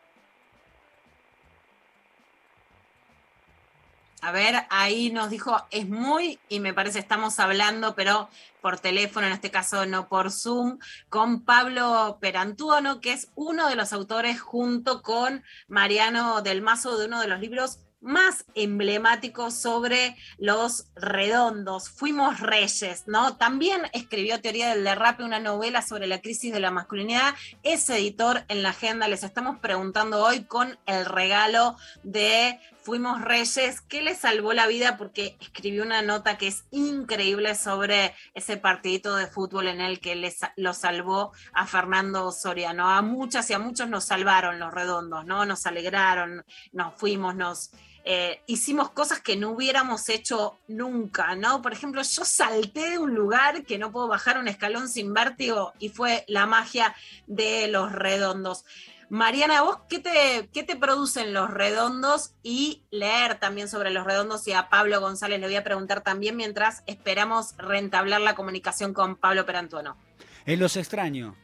A ver, ahí nos dijo, es muy, y me parece estamos hablando, pero por teléfono, en este caso no por Zoom, con Pablo Perantuono, que es uno de los autores junto con Mariano del Mazo de uno de los libros más emblemáticos sobre los redondos. Fuimos reyes, ¿no? También escribió Teoría del Derrape, una novela sobre la crisis de la masculinidad. Es editor en la agenda. Les estamos preguntando hoy con el regalo de Fuimos Reyes, ¿qué le salvó la vida? Porque escribió una nota que es increíble sobre ese partidito de fútbol en el que le sa- lo salvó a Fernando Soriano. A muchas y a muchos nos salvaron los redondos, ¿no? Nos alegraron, nos fuimos, nos eh, hicimos cosas que no hubiéramos hecho nunca, ¿no? Por ejemplo, yo salté de un lugar que no puedo bajar un escalón sin vértigo y fue la magia de los redondos. Mariana, ¿vos qué te, qué te producen los redondos? Y leer también sobre los redondos y a Pablo González le voy a preguntar también mientras esperamos rentablar la comunicación con Pablo Perantuono. Eh, los extraño.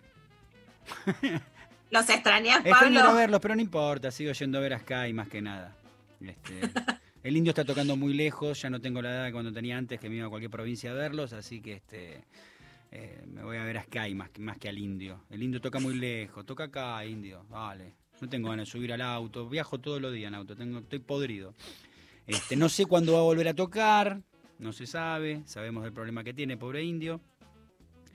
¿Los extrañas, Extraño no Pablo? verlos, pero no importa, sigo yendo a ver a Sky más que nada. Este, el indio está tocando muy lejos, ya no tengo la edad de cuando tenía antes que me iba a cualquier provincia a verlos, así que este eh, me voy a ver a Sky más que, más que al indio. El indio toca muy lejos, toca acá, indio, vale. No tengo ganas de subir al auto, viajo todos los días en auto, tengo, estoy podrido. Este, no sé cuándo va a volver a tocar, No se sabe, sabemos del problema que tiene, pobre indio.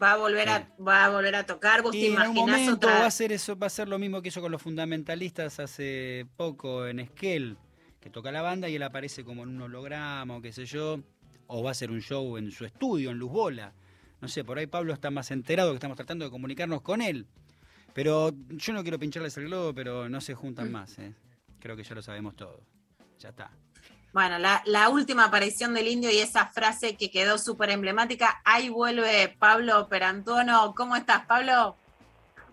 Va a volver a, va a volver a tocar, vos te Y en algún imaginás momento otra. va a ser eso, va a ser lo mismo que hizo con los fundamentalistas hace poco en Esquel, que toca la banda y él aparece como en un holograma o qué sé yo, o va a ser un show en su estudio, en Luz Bola. No sé, por ahí Pablo está más enterado que estamos tratando de comunicarnos con él. Pero yo no quiero pincharles el globo, pero no se juntan más, ¿eh? Creo que ya lo sabemos todo. Ya está. Bueno, la, la última aparición del indio y esa frase que quedó súper emblemática. Ahí vuelve Pablo Perantono. ¿Cómo estás, Pablo?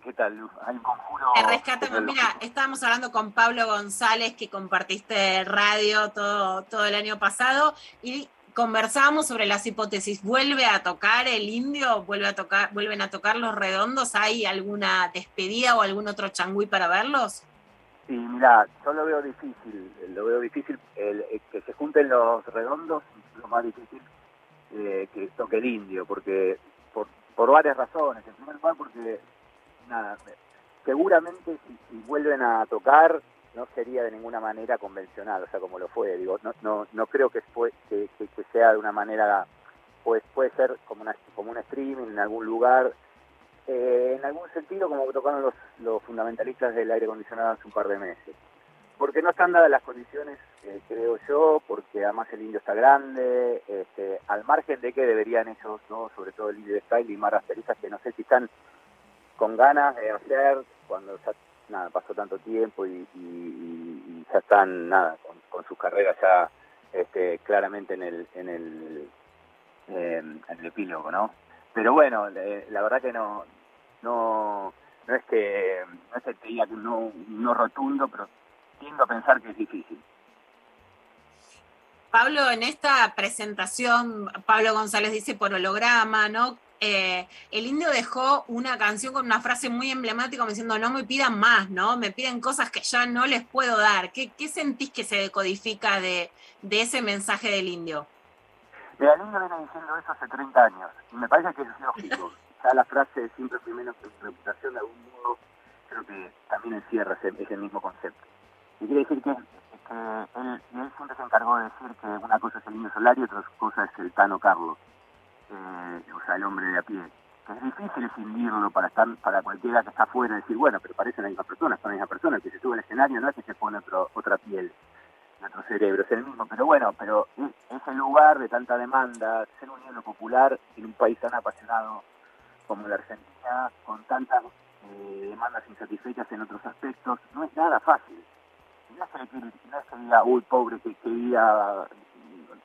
¿Qué tal, un conjuro. Te rescatamos. Mira, estábamos hablando con Pablo González, que compartiste radio todo, todo el año pasado, y conversábamos sobre las hipótesis. ¿Vuelve a tocar el indio? ¿Vuelve a tocar, ¿Vuelven a tocar los redondos? ¿Hay alguna despedida o algún otro changüí para verlos? Sí, mira, yo lo veo difícil, lo veo difícil el, el que se junten los redondos, lo más difícil eh, que toque el indio, porque por, varias razones. En primer lugar, porque nada, seguramente si vuelven a tocar no sería de ninguna manera convencional, o sea, como lo fue, digo, no, no, no creo que, sea de una manera, pues puede ser como, una, como un streaming en algún lugar, eh, en algún sentido como tocaron los, los fundamentalistas del aire acondicionado hace un par de meses. Porque no están dadas las condiciones, eh, creo yo, porque además el indio está grande, este, al margen de que deberían ellos dos, sobre todo el indio de Style y Mara Asteriza, que no sé si están con ganas de hacer cuando ya nada, pasó tanto tiempo y, ya están nada con, sus carreras ya este, claramente en el en el eh, en el epílogo, ¿no? Pero bueno, eh, la verdad que no no no es que no es que te diga que no, no rotundo, pero tiendo a pensar que es difícil. Pablo, en esta presentación, Pablo González dice por holograma, ¿no? Eh, el indio dejó una canción con una frase muy emblemática diciendo, no me pidan más, ¿no? Me piden cosas que ya no les puedo dar. ¿Qué, qué sentís que se decodifica de, de ese mensaje del indio? Mira, el indio viene diciendo eso hace 30 años y me parece que es lógico. Ya la frase siempre primero reputación de algún modo creo que también encierra ese, ese mismo concepto. Y quiere decir que, que él, y él siempre se encargó de decir que una cosa es el indio solar y otra cosa es el Tano Carlos, eh, o sea, el hombre de a pie. Que es difícil escindirlo para estar para cualquiera que está afuera decir, bueno, pero parecen la misma persona, son la misma persona, el que se sube al escenario no es que se pone otro, otra piel, otro cerebro, es el mismo. Pero bueno, pero es- ese lugar de tanta demanda, ser un ídolo popular en un país tan apasionado como la Argentina, con tantas eh, demandas insatisfechas en otros aspectos, no es nada fácil. No es que, es que diga, uy, pobre, que quería...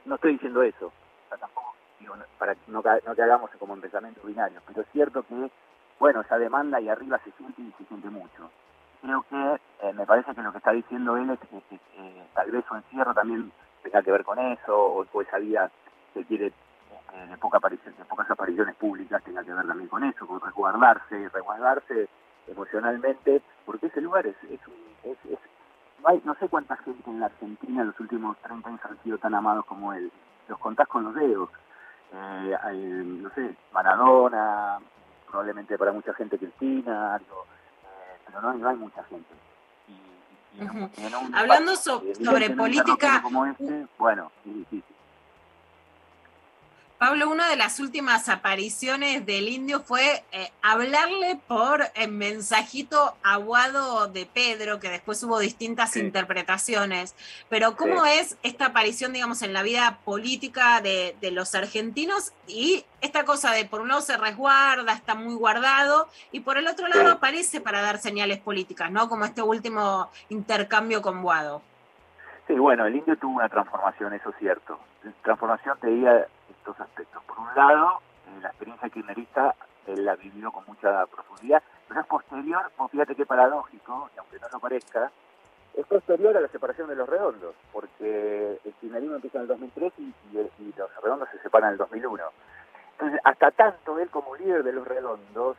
No estoy diciendo eso. O sea, tampoco, digo, para no, no que hagamos como en pensamientos binarios. Pero es cierto que, bueno, esa demanda y arriba se siente y se siente mucho. Creo que eh, me parece que lo que está diciendo él es que, eh, tal vez su encierro también tenga que ver con eso, o, esa vida que quiere eh, de, poca aparición, de pocas apariciones públicas tenga que ver también con eso, con resguardarse resguardarse emocionalmente, porque ese lugar es, es, es- es- no, hay- no sé cuánta gente en la Argentina en los últimos 30 años han sido tan amados como él. Los contás con los dedos. Eh, no sé, Maradona, probablemente para mucha gente Cristina, algo, eh, pero no hay, no hay mucha gente. Y- y en un Hablando so- sobre política- como este, bueno, es difícil. Pablo, una de las últimas apariciones del indio fue eh, hablarle por eh, mensajito aguado de Pedro, que después hubo distintas interpretaciones. Pero ¿cómo Sí. es esta aparición, digamos, en la vida política de, de los argentinos? Y esta cosa de, por un lado, se resguarda, está muy guardado, y por el otro lado aparece para dar señales políticas, ¿no? Como este último intercambio con Guado. Sí, bueno, el indio tuvo una transformación, eso es cierto. Transformación te diría estos aspectos. Por un lado, eh, la experiencia kirchnerista él la vivió con mucha profundidad, pero es posterior, vos fíjate qué paradójico, y aunque no lo parezca, es posterior a la separación de los redondos, porque el kirchnerismo empieza en el 2003 y, y y los redondos se separan en el 2001. Entonces, hasta tanto él como líder de los redondos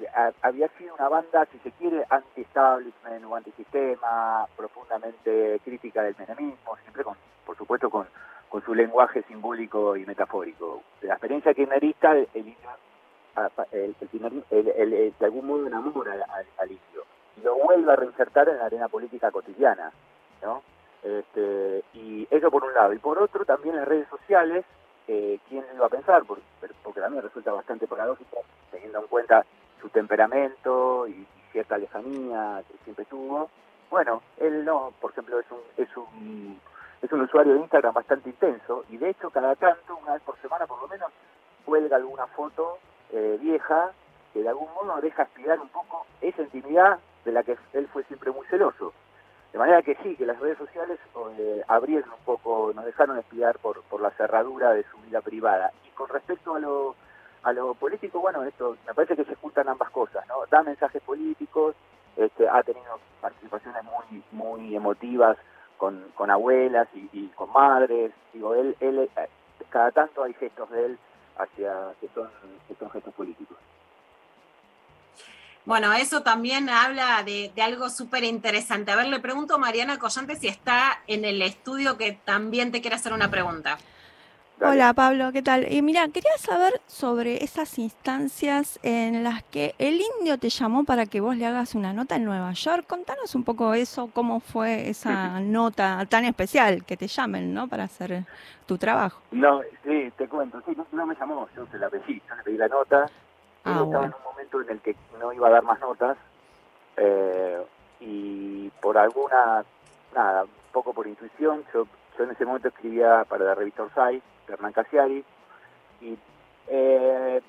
eh, ha- había sido una banda, si se quiere, anti-establishment o antisistema, profundamente crítica del menemismo, siempre con, por supuesto, con, con su lenguaje simbólico y metafórico. La experiencia kirchnerista, el, el, el- de algún modo enamora al, al- indio y lo vuelve a reinsertar en la arena política cotidiana, ¿no? Este, y eso por un lado. Y por otro, también las redes sociales eh, ¿quién lo iba a pensar? Porque, me resulta bastante paradójico, teniendo en cuenta su temperamento y, y cierta lejanía que siempre tuvo. Bueno, él no, por ejemplo, es un, es un es un usuario de Instagram bastante intenso y de hecho cada tanto, una vez por semana por lo menos, cuelga alguna foto eh, vieja que de algún modo deja aspirar un poco esa intimidad de la que él fue siempre muy celoso. De manera que sí, que las redes sociales eh, abrieron un poco, nos dejaron espiar por, por la cerradura de su vida privada. Y con respecto a lo, a lo político, bueno, esto me parece que se juntan ambas cosas, ¿no? Da mensajes políticos, este, ha tenido participaciones muy, muy emotivas con, con abuelas y, y con madres. Digo, él, él, eh, cada tanto hay gestos de él hacia que son, que son gestos políticos. Bueno, eso también habla de, de algo súper interesante. A ver, le pregunto a Mariana Collante si está en el estudio que también te quiere hacer una pregunta. Hola Pablo, ¿qué tal? Y mira, quería saber sobre esas instancias en las que el indio te llamó para que vos le hagas una nota en Nueva York. Contanos un poco eso, cómo fue esa nota tan especial que te llamen, ¿no? Para hacer tu trabajo. No, sí, te cuento, sí, no, no me llamó, yo se la pedí, yo le pedí la nota. Ah, estaba en un momento en el que no iba a dar más notas eh, y por alguna, nada, un poco por intuición, yo, yo en ese momento escribía para la revista Orsay, Hernán Casiari, y eh,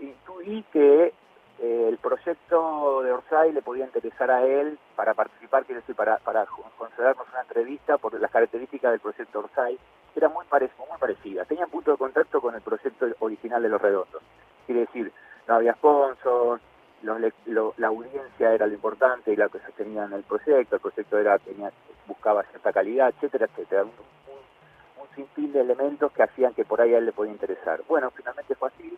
intuí que eh, el proyecto de Orsay le podía interesar a él para participar, quiero decir, para, para concedernos una entrevista por las características del proyecto Orsay, que era muy, muy parecida. Tenía un punto de contacto con el proyecto original de Los Redondos. Quiere decir, no había sponsors, lo- la audiencia era lo importante y la que sostenía en el proyecto, el proyecto era tenía buscaba cierta calidad, etcétera, etcétera. Sinfín de elementos que hacían que por ahí a él le podía interesar. Bueno, finalmente fue así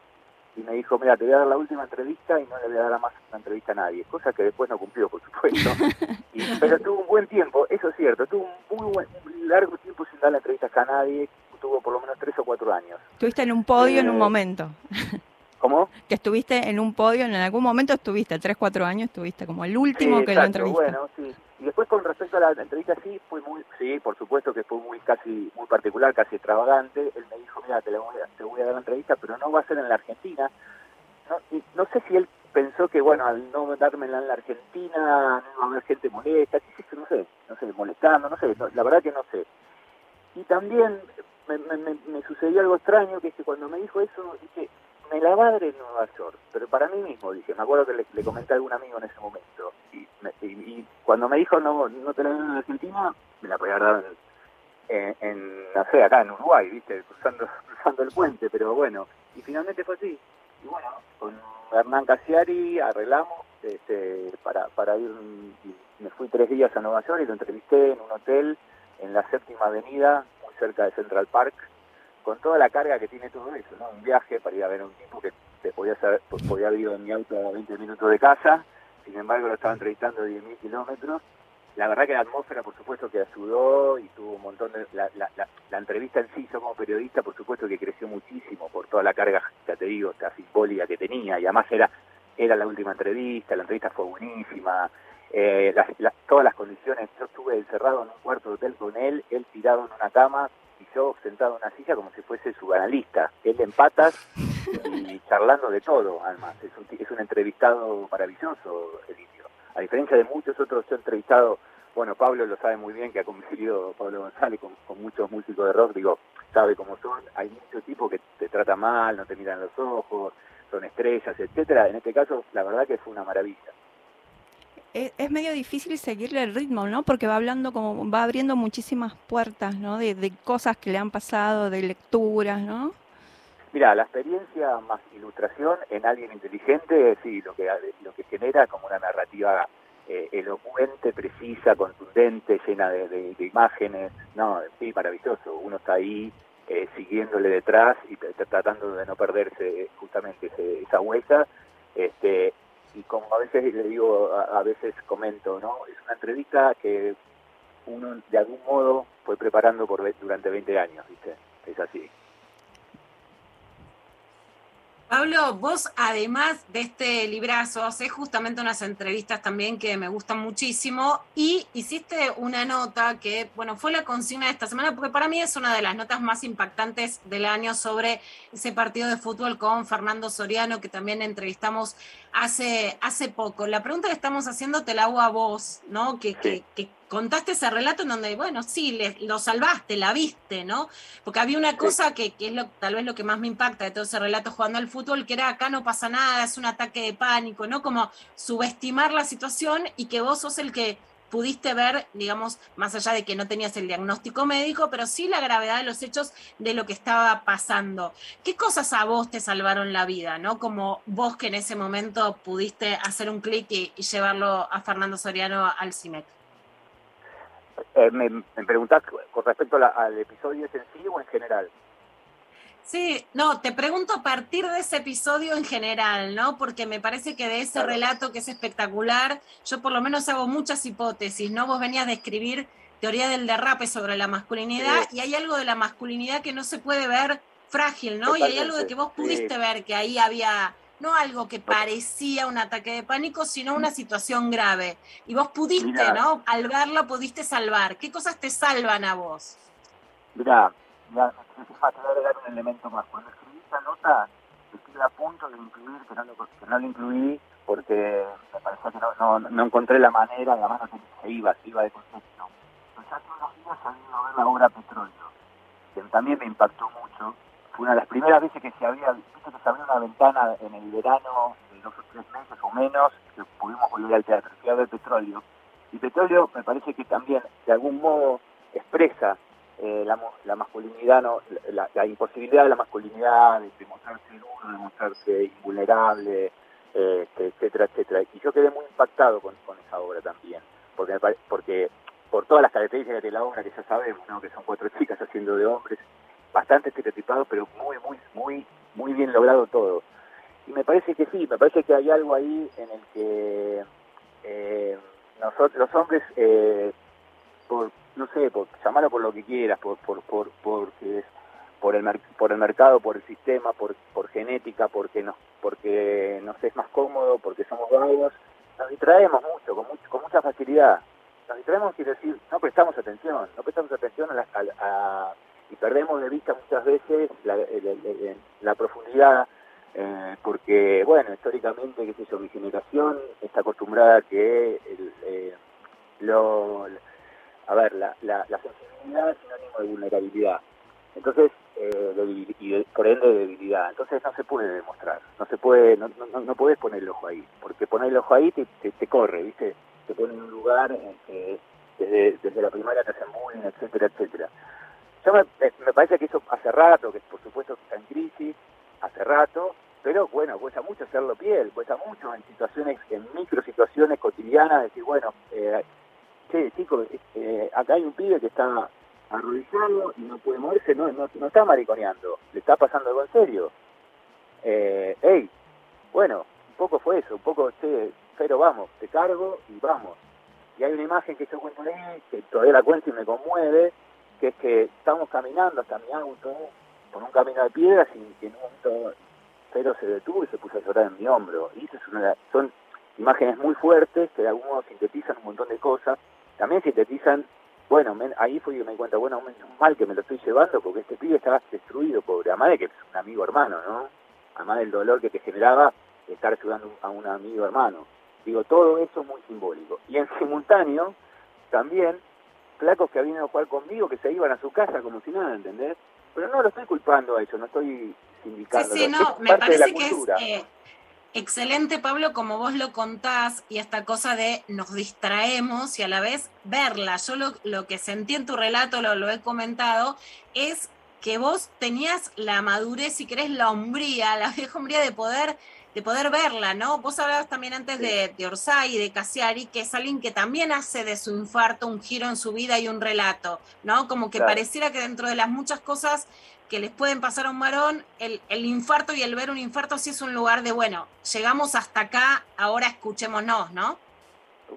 y me dijo, mira, te voy a dar la última entrevista y no le voy a dar más una entrevista a nadie, cosa que después no cumplió, por supuesto. Y- pero tuvo un buen tiempo, eso es cierto, tuvo un muy buen, un largo tiempo sin dar entrevistas a nadie, tuvo por lo menos tres o cuatro años. Estuviste en un podio en un Eh, momento. ¿Cómo? Que estuviste en un podio, en algún momento estuviste, tres, cuatro años estuviste como el último Sí, que lo exacto, entrevistó. Bueno, sí. Y después con respecto a la entrevista, sí, fue muy, sí, por supuesto que fue muy casi, muy particular, casi extravagante. Él me dijo, mira, te, voy a, te voy a dar la entrevista, pero no va a ser en la Argentina. No, no sé si él pensó que, bueno, al no dármela en la Argentina, no iba a haber gente molesta, no sé, no sé, molestando, no sé, no- la verdad que no sé. Y también me, me- me sucedió algo extraño, que es que cuando me dijo eso, dije, me la dar en Nueva York, pero para mí mismo, dije, me acuerdo que le, comenté a algún amigo en ese momento, y, me- y- cuando me dijo, no, no te la dan en Argentina, me la podía dar en, en, en, no sé, acá en Uruguay, viste, cruzando, cruzando el puente, pero bueno, y finalmente fue así. Y bueno, con Hernán Casiari arreglamos este, para, para ir, y me fui tres días a Nueva York y lo entrevisté en un hotel en la séptima avenida, muy cerca de Central Park, con toda la carga que tiene todo eso, ¿no? Un viaje para ir a ver a un tipo que te podía, saber, podía haber ido en mi auto a 20 minutos de casa, sin embargo lo estaba entrevistando a 10.000 kilómetros. La verdad que la atmósfera, por supuesto, que ayudó y tuvo un montón de... La, la, entrevista en sí, yo como periodista, por supuesto que creció muchísimo por toda la carga, ya te digo, esta simbólica que tenía, y además era, era la última entrevista, la entrevista fue buenísima, eh, las- todas las condiciones, yo estuve encerrado en un cuarto de hotel con él, él tirado en una cama y yo sentado en una silla como si fuese su analista, él en patas y charlando de todo, además, es un, entrevistado maravilloso el indio, a diferencia de muchos otros yo entrevistado, bueno, Pablo lo sabe muy bien, que ha convivido, Pablo González, con, con muchos músicos de rock, digo, sabe cómo son, hay muchos tipos que te tratan mal, no te miran los ojos, son estrellas, etcétera, en este caso la verdad que fue una maravilla. Es, es medio difícil seguirle el ritmo, ¿no? Porque va hablando como, va abriendo muchísimas puertas, ¿no? De, de cosas que le han pasado, de lecturas, ¿no? Mira, la experiencia más ilustración en alguien inteligente, sí, lo que, lo que genera como una narrativa eh, elocuente, precisa, contundente, llena de, de- de imágenes, no, sí, maravilloso. Uno está ahí eh, siguiéndole detrás y tratando de no perderse justamente ese- esa huella. Este, y como a veces le digo, a, veces comento, ¿no? Es una entrevista que uno de algún modo fue preparando por durante 20 años, ¿viste? Es así. Pablo, vos además de este librazo, haces justamente unas entrevistas también que me gustan muchísimo y hiciste una nota que, bueno, fue la consigna de esta semana porque para mí es una de las notas más impactantes del año sobre ese partido de fútbol con Fernando Soriano que también entrevistamos hace, hace poco. La pregunta que estamos haciendo te la hago a vos, ¿no? Que, que, que contaste ese relato en donde, bueno, sí, le- lo salvaste, la viste, ¿no? Porque había una cosa que, que es lo, tal vez lo que más me impacta de todo ese relato jugando al fútbol, que era acá no pasa nada, es un ataque de pánico, ¿no? Como subestimar la situación y que vos sos el que pudiste ver, digamos, más allá de que no tenías el diagnóstico médico, pero sí la gravedad de los hechos de lo que estaba pasando. ¿Qué cosas a vos te salvaron la vida, no? Como vos que en ese momento pudiste hacer un clic y, y llevarlo a Fernando Soriano al CIMEC. Eh, me, me preguntás con respecto la- al episodio ese en sí o en general. Sí, no, te pregunto a partir de ese episodio en general, ¿no? Porque me parece que de ese relato que es espectacular, yo por lo menos hago muchas hipótesis, ¿no? Vos venías de escribir teoría del derrape sobre la masculinidad y hay algo de la masculinidad que no se puede ver frágil, ¿no? Y hay algo de que vos pudiste sí. ver que ahí había no algo que parecía un ataque de pánico, sino una situación grave. Y vos pudiste, Mirá. ¿no? Al verlo pudiste salvar. ¿Qué cosas te salvan a vos? Mirá, mirá, te voy a agregar un elemento más. Cuando escribí esa nota, estuve a punto de incluir, que no lo, que no lo incluí, porque me parecía que no, no, no encontré la manera, la mano se, se iba, se iba de concepto. Pues hace unos días salí a ver la obra Petróleo, que también me impactó mucho. Una de las primeras veces que se había, viste que se abrió una ventana en el verano de dos o tres meses o menos, que pudimos volver al teatro, a ver Petróleo. Y Petróleo me parece que también, de algún modo, expresa eh, la, masculinidad, no, la, imposibilidad de la masculinidad, de, mostrarse duro, de mostrarse invulnerable, eh, etcétera, etcétera. Y yo quedé muy impactado con, esa obra también, porque, porque por todas las características de la obra que ya sabemos, ¿no? que son cuatro chicas haciendo de hombres, bastante estereotipado, pero muy, muy, muy, muy bien logrado todo. Y me parece que sí, me parece que hay algo ahí en el que eh, nosotros, los hombres, eh, por, no sé, por llamarlo por lo que quieras, por, por, por, porque es por el, por el mercado, por el sistema, por, por genética, porque nos, porque nos es más cómodo, porque somos vagos, nos distraemos mucho, con, mucho, con mucha facilidad. Nos distraemos, quiere decir, no prestamos atención, no prestamos atención a la, a- a- y perdemos de vista muchas veces la, profundidad, eh, porque, bueno, históricamente, qué sé yo, mi generación está acostumbrada a que el, eh, lo, a ver, la, la, la sensibilidad es sinónimo de vulnerabilidad. Entonces, eh, y por ende de debilidad. Entonces no se puede demostrar, no se puede, no, no, no puedes poner el ojo ahí, porque poner el ojo ahí te, corre, ¿viste? Te pone en un lugar desde, desde la primaria te hacen bullying, etcétera, etcétera. Yo me, me- parece que eso hace rato, que por supuesto está en crisis, hace rato, pero bueno, cuesta mucho hacerlo piel, cuesta mucho en situaciones, en micro situaciones cotidianas, decir, bueno, eh, che, chicos, eh, acá hay un pibe que está arrodillado y no puede moverse, no, no, no está mariconeando, le está pasando algo en serio. Eh, hey, bueno, un poco fue eso, un poco, che, pero vamos, te cargo y vamos. Y hay una imagen que yo cuento ahí, que todavía la cuento y me conmueve, que es que estamos caminando hasta mi auto por un camino de piedras y en un momento pero se detuvo y se puso a llorar en mi hombro. Y eso es una, son imágenes muy fuertes que de algún modo sintetizan un montón de cosas. También sintetizan, bueno, men- ahí fue que me di cuenta, bueno, menos mal que me lo estoy llevando porque este pibe estaba destruido, pobre. Además de que es un amigo hermano, ¿no? Además del dolor que te generaba estar ayudando a un amigo hermano. Digo, todo eso es muy simbólico. Y en simultáneo, también, flacos que habían a jugar conmigo, que se iban a su casa como si nada, ¿entendés? Pero no lo estoy culpando a ellos, no estoy Sí, sindicando. sí, no, es me parece que es eh, excelente, Pablo, como vos lo contás, y esta cosa de nos distraemos y a la vez verla. Yo lo, lo que sentí en tu relato, lo, lo he comentado, es que vos tenías la madurez, si querés, la hombría, la vieja hombría de poder de poder verla, ¿no? Vos hablabas también antes de, de Orsay y de Cassiari, que es alguien que también hace de su infarto un giro en su vida y un relato, ¿no? Como que Claro. pareciera que dentro de las muchas cosas que les pueden pasar a un varón, el, el infarto y el ver un infarto sí es un lugar de, bueno, llegamos hasta acá, ahora escuchémonos, ¿no?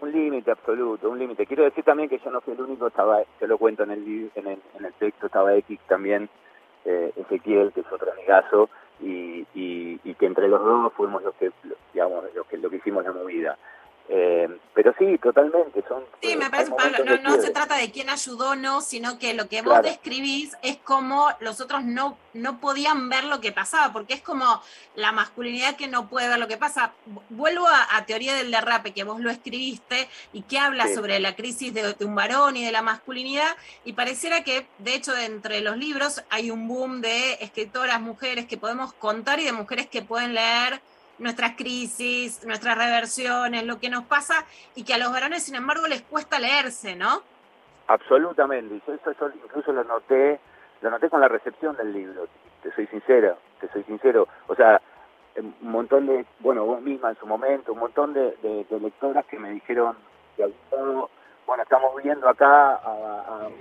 Un límite absoluto, un límite. Quiero decir también que yo no fui el único, estaba, te lo cuento en el, en el, en el texto, estaba X también, eh, Ezequiel, que es otro amigazo, y, y- y que entre los dos fuimos los que, digamos, los que, lo que hicimos la movida. Eh, pero sí, totalmente, son... Sí, me hay parece, Pablo, no, se trata de quién ayudó o no, sino que lo que vos Claro. describís es como los otros no, no podían ver lo que pasaba, porque es como la masculinidad que no puede ver lo que pasa. Vu- Vuelvo a, a Teoría del Derrape, que vos lo escribiste y que habla Sí. sobre la crisis de, de un varón y de la masculinidad, y pareciera que, de hecho, entre los libros hay un boom de escritoras mujeres que podemos contar y de mujeres que pueden leer nuestras crisis, nuestras reversiones, lo que nos pasa, y que a los varones, sin embargo, les cuesta leerse, ¿no? Absolutamente, y eso, eso incluso lo noté, lo noté con la recepción del libro, te soy sincero, te soy sincero, o sea, un montón de, bueno, vos misma en su momento, un montón de, de- de lectoras que me dijeron, de algún modo, bueno, estamos viendo acá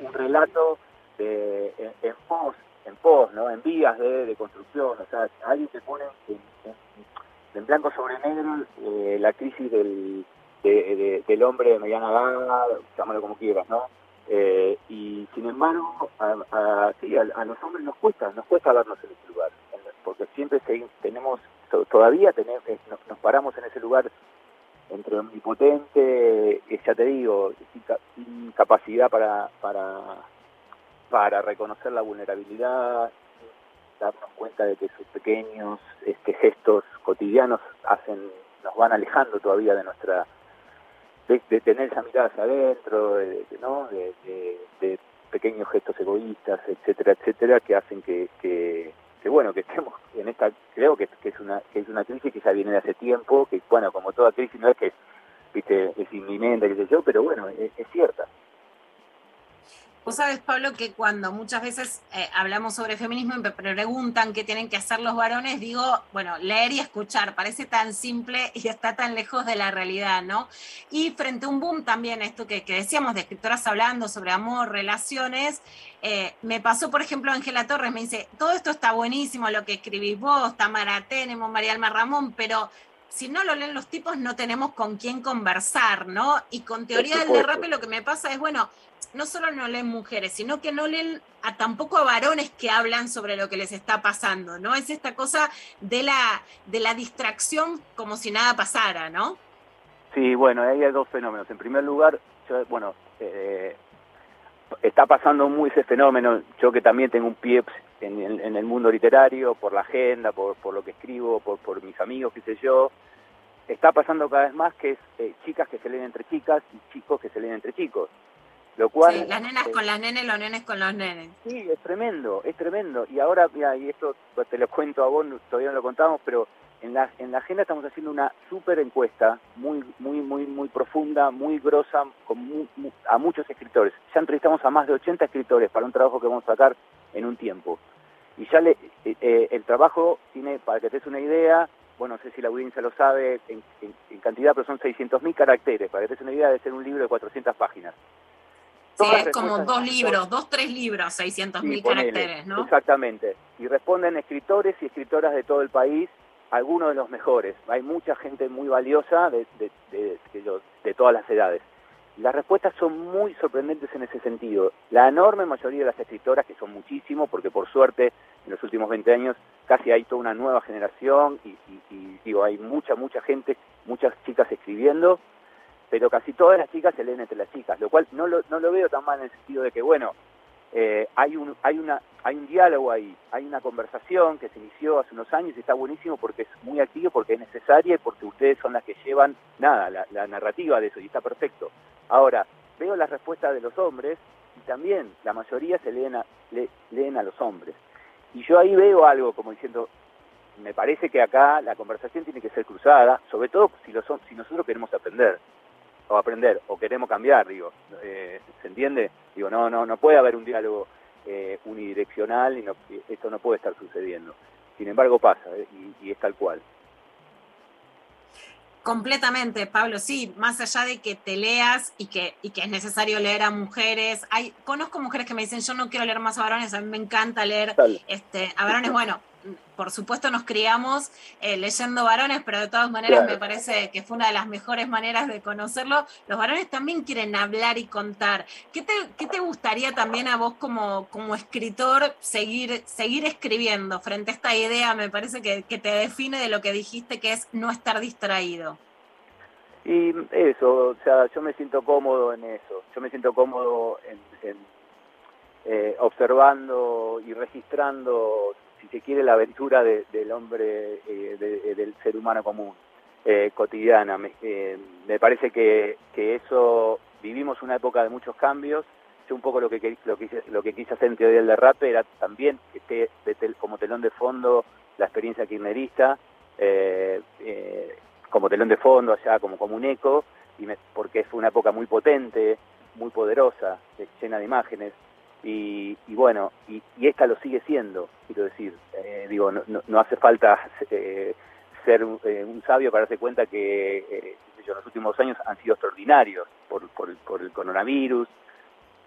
un relato de, en, en pos, en pos, ¿no? En vías de, de construcción, o sea, alguien te pone en blanco sobre negro eh, la crisis del, de- de- del hombre de mediana edad, llámalo como quieras, ¿no? Eh, y sin embargo, a, a- sí, a, a los hombres nos cuesta, nos cuesta vernos en ese lugar, porque siempre segui- tenemos, to- todavía tenemos, eh, nos, nos paramos en ese lugar entre omnipotente, ya te digo, sin capacidad para, para, para reconocer la vulnerabilidad, darnos cuenta de que esos pequeños este, gestos cotidianos hacen, nos van alejando todavía de nuestra de, de tener esa mirada hacia adentro, de, ¿no? de, de- pequeños gestos egoístas, etcétera, etcétera, que hacen que, que, que, bueno, que estemos en esta, creo que, que es una que es una crisis que ya viene de hace tiempo, que bueno, como toda crisis no es que viste es inminente, qué sé yo, pero bueno, es, es cierta. Vos sabés, Pablo, que cuando muchas veces eh, hablamos sobre feminismo y me preguntan qué tienen que hacer los varones, digo, bueno, leer y escuchar, parece tan simple y está tan lejos de la realidad, ¿no? Y frente a un boom también, esto que, que decíamos de escritoras hablando sobre amor, relaciones, eh, me pasó, por ejemplo, Ángela Torres, me dice, todo esto está buenísimo, lo que escribís vos, Tamara Tenemos, María Alma Ramón, pero si no lo leen los tipos no tenemos con quién conversar, ¿no? Y con teoría del derrape lo que me pasa es, bueno, no solo no leen mujeres, sino que no leen a, tampoco a varones que hablan sobre lo que les está pasando, ¿no? Es esta cosa de la, de la distracción como si nada pasara, ¿no? Sí, bueno, ahí hay dos fenómenos. En primer lugar, yo, bueno, eh, está pasando muy ese fenómeno. Yo que también tengo un pie en, en- el mundo literario, por la agenda, por, por lo que escribo, por, por mis amigos, qué sé yo. Está pasando cada vez más que es eh, chicas que se leen entre chicas y chicos que se leen entre chicos. Lo cual, Sí, las nenas eh, con las nenes, los nenes con los nenes. Sí, es tremendo, es tremendo. Y ahora, mira, y esto te lo cuento a vos, todavía no lo contamos, pero en la, en la agenda estamos haciendo una súper encuesta, muy, muy, muy, muy profunda, muy grosa, con mu- mu- a muchos escritores. Ya entrevistamos a más de 80 escritores para un trabajo que vamos a sacar en un tiempo. Y ya le, eh, eh, el trabajo tiene, para que te des una idea, bueno, no sé si la audiencia lo sabe en, en- en cantidad, pero son 600.000 caracteres. Para que te des una idea, debe ser un libro de 400 páginas. Sí, es como dos libros, dos, tres libros, 600 mil ponele. caracteres, ¿no? Exactamente. Y responden escritores y escritoras de todo el país, algunos de los mejores. Hay mucha gente muy valiosa de, de, de- de de todas las edades. Las respuestas son muy sorprendentes en ese sentido. La enorme mayoría de las escritoras, que son muchísimos, porque por suerte en los últimos 20 años casi hay toda una nueva generación y, y- y, digo, hay mucha, mucha gente, muchas chicas escribiendo, pero casi todas las chicas se leen entre las chicas, lo cual no lo, no lo veo tan mal en el sentido de que, bueno, eh, hay, un, hay, una, hay un diálogo ahí, hay una conversación que se inició hace unos años y está buenísimo porque es muy activo, porque es necesaria y porque ustedes son las que llevan, nada, la, la narrativa de eso y está perfecto. Ahora, veo las respuestas de los hombres y también la mayoría se leen a, le- leen a los hombres. Y yo ahí veo algo como diciendo, me parece que acá la conversación tiene que ser cruzada, sobre todo si, los, si nosotros queremos aprender o aprender o queremos cambiar, digo, eh, ¿se entiende? Digo, no, no, no puede haber un diálogo eh, unidireccional y, no, esto no puede estar sucediendo. Sin embargo pasa eh, y, y es tal cual. Completamente, Pablo, sí, más allá de que te leas y que, y que es necesario leer a mujeres, hay, conozco mujeres que me dicen, yo no quiero leer más a varones, a mí me encanta leer este, a varones, bueno, por supuesto nos criamos eh, leyendo varones, pero de todas maneras Claro. me parece que fue una de las mejores maneras de conocerlo. Los varones también quieren hablar y contar. ¿Qué te, qué te gustaría también a vos como, como escritor seguir, seguir escribiendo frente a esta idea? Me parece que, que te define de lo que dijiste, que es no estar distraído. Y eso, o sea, yo me siento cómodo en eso. Yo me siento cómodo en, en, eh, observando y registrando, si se quiere, la aventura de- del hombre, eh, de- del ser humano común, eh, cotidiana. Me, eh, me parece que, que eso, vivimos una época de muchos cambios. Yo un poco lo que, lo que, hice- lo que quise hacer en Teoría del Derrape era también que esté de tel- como telón de fondo la experiencia kirchnerista, eh, eh, como telón de fondo allá, como, como un eco, y me- porque fue una época muy potente, muy poderosa, eh, llena de imágenes, y, y bueno, y, esta lo sigue siendo, quiero decir, eh, digo, no, no, no hace falta eh, ser eh, un sabio para darse cuenta que los últimos años han sido extraordinarios por, por, por el coronavirus,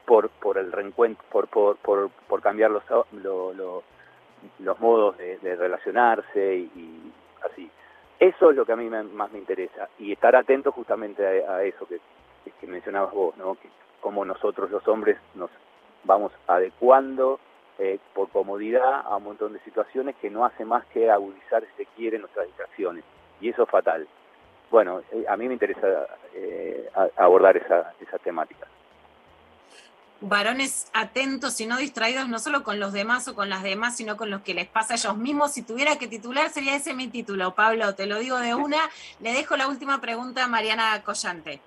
por, por el reencuentro, por, por, por, por cambiar los, lo- lo- los modos de, de relacionarse y, así. Eso es lo que a mí me- más me interesa y estar atento justamente a, a eso que mencionabas vos, ¿no? Que cómo nosotros los hombres nos vamos adecuando eh, por comodidad a un montón de situaciones que no hace más que agudizar, si se quiere, nuestras distracciones. Y eso es fatal. Bueno, eh, a mí me interesa eh, abordar esa, esa temática. varones atentos y no distraídos, no solo con los demás o con las demás, sino con los que les pasa a ellos mismos. Si tuviera que titular, sería ese mi título, Pablo, te lo digo de una. Le dejo la última pregunta a Mariana Collante.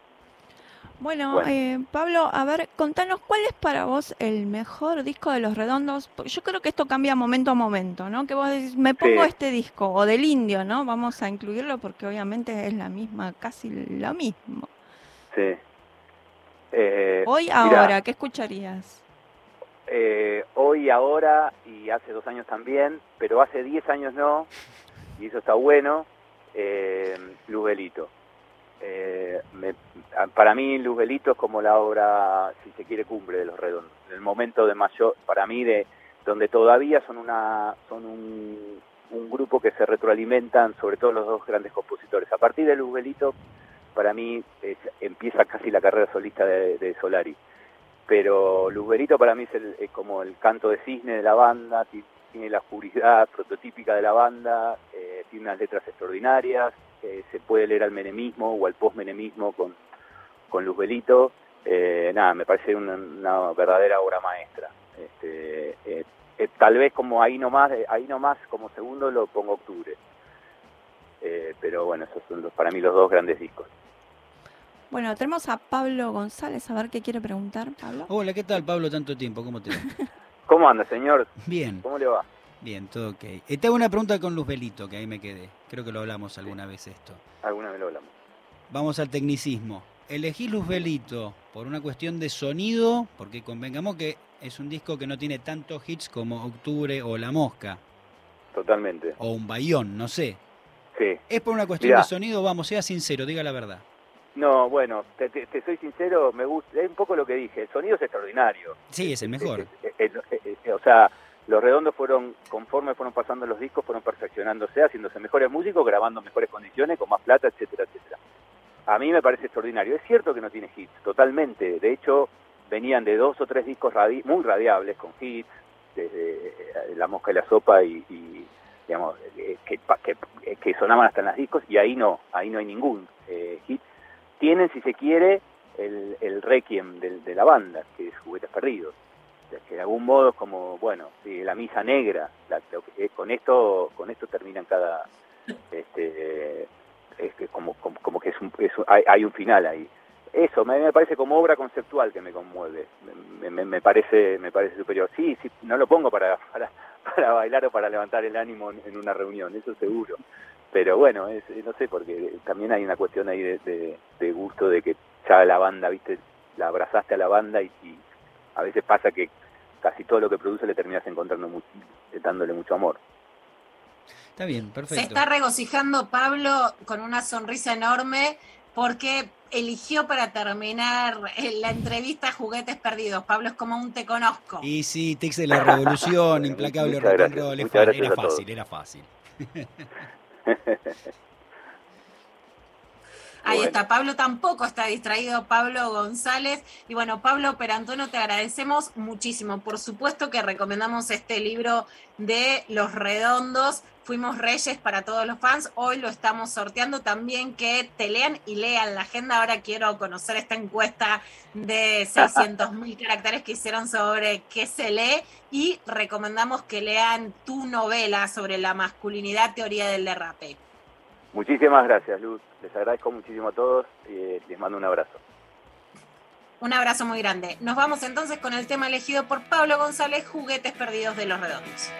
Bueno, Bueno. eh, Pablo, a ver, contanos cuál es para vos el mejor disco de Los Redondos. Porque yo creo que esto cambia momento a momento, ¿no? Que vos decís, me pongo Sí. este disco, o del indio, ¿no? Vamos a incluirlo porque obviamente es la misma, casi lo mismo. Sí. Eh, Hoy, mirá, ahora, ¿qué escucharías? eh, hoy, ahora y hace dos años también, pero hace diez años no, y eso está bueno, eh. Eh, me- para mí Luzbelito es como la obra, si se quiere, cumbre de los redondos. El momento de mayor, para mí, de donde todavía son una son un, grupo que se retroalimentan, sobre todo los dos grandes compositores. A partir de Luzbelito, para mí es- empieza casi la carrera solista de, Solari. Pero Luzbelito para mí es, el- es como el canto de cisne de la banda, ti- tiene la oscuridad prototípica de la banda, eh, tiene unas letras extraordinarias, eh, se puede leer al menemismo o al postmenemismo con, con Luzbelito. Eh, nada, me parece una, una verdadera obra maestra. Este, eh, eh, tal vez como ahí nomás, eh, ahí nomás como segundo lo pongo octubre. Eh, pero bueno, esos son los, para mí los dos grandes discos. Bueno, tenemos a Pablo González, a ver qué quiere preguntar, Pablo. Hola, ¿qué tal, Pablo? Tanto tiempo, ¿cómo te va? ¿Cómo anda, señor? Bien. ¿Cómo le va? Bien, todo ok. Eh, te hago una pregunta con Luzbelito, que ahí me quedé. Creo que lo hablamos alguna vez esto. Alguna vez lo hablamos. Vamos al tecnicismo. Elegís Luzbelito por una cuestión de sonido, porque convengamos que es un disco que no tiene tantos hits como Octubre o La Mosca, Totalmente. o un Bayón, no sé. Sí. ¿Es por una cuestión Mirá. de sonido? Vamos, sea sincero, diga la verdad. No, bueno, te, te- te soy sincero, me gusta, es un poco lo que dije, el sonido es extraordinario. Sí, es el mejor. O sea, los redondos fueron, conforme fueron pasando los discos, fueron perfeccionándose, haciéndose mejores músicos, grabando mejores condiciones, con más plata, etcétera, etcétera. A mí me parece extraordinario. Es cierto que no tiene hits, totalmente. De hecho, venían de dos o tres discos radi- muy radiables, con hits, desde eh, La Mosca y la Sopa y, y, digamos, eh, que, que, que sonaban hasta en las discos, y ahí no, ahí no hay ningún eh, hit. Tienen, si se quiere, el, el requiem del- de, la banda, que es Juguetes Perdidos. Que de algún modo es como, bueno, sí, la misa negra, la- eh, con esto con esto terminan cada, este, eh, es que como, como, que es un, es un- hay, hay un final ahí. Eso me, me parece como obra conceptual que me conmueve, me, me- me parece me parece superior. Sí, sí, no lo pongo para, para, para bailar o para levantar el ánimo en, una reunión, eso seguro. Pero bueno, es, no sé, porque también hay una cuestión ahí de, gusto de que ya la banda, viste, la abrazaste a la banda y a veces pasa que casi todo lo que produce le terminas encontrando mucho, dándole mucho amor. Está bien, Se perfecto. está regocijando Pablo con una sonrisa enorme porque eligió para terminar la entrevista Juguetes Perdidos. Pablo, es como un te conozco. Y sí, Tex de la Revolución, implacable rock and roll, era fácil, era fácil. Ahí Bueno. está, Pablo tampoco está distraído, Pablo González. Y bueno, Pablo Perantono, te agradecemos muchísimo. Por supuesto que recomendamos este libro de Los Redondos. Fuimos Reyes para todos los fans. Hoy lo estamos sorteando también que te lean y lean la agenda. Ahora quiero conocer esta encuesta de 600 mil caracteres que hicieron sobre qué se lee y recomendamos que lean tu novela sobre la masculinidad, teoría del derrape. Muchísimas gracias, Luz. Les agradezco muchísimo a todos y les mando un abrazo. Un abrazo muy grande. Nos vamos entonces con el tema elegido por Pablo González, Juguetes Perdidos de los Redondos.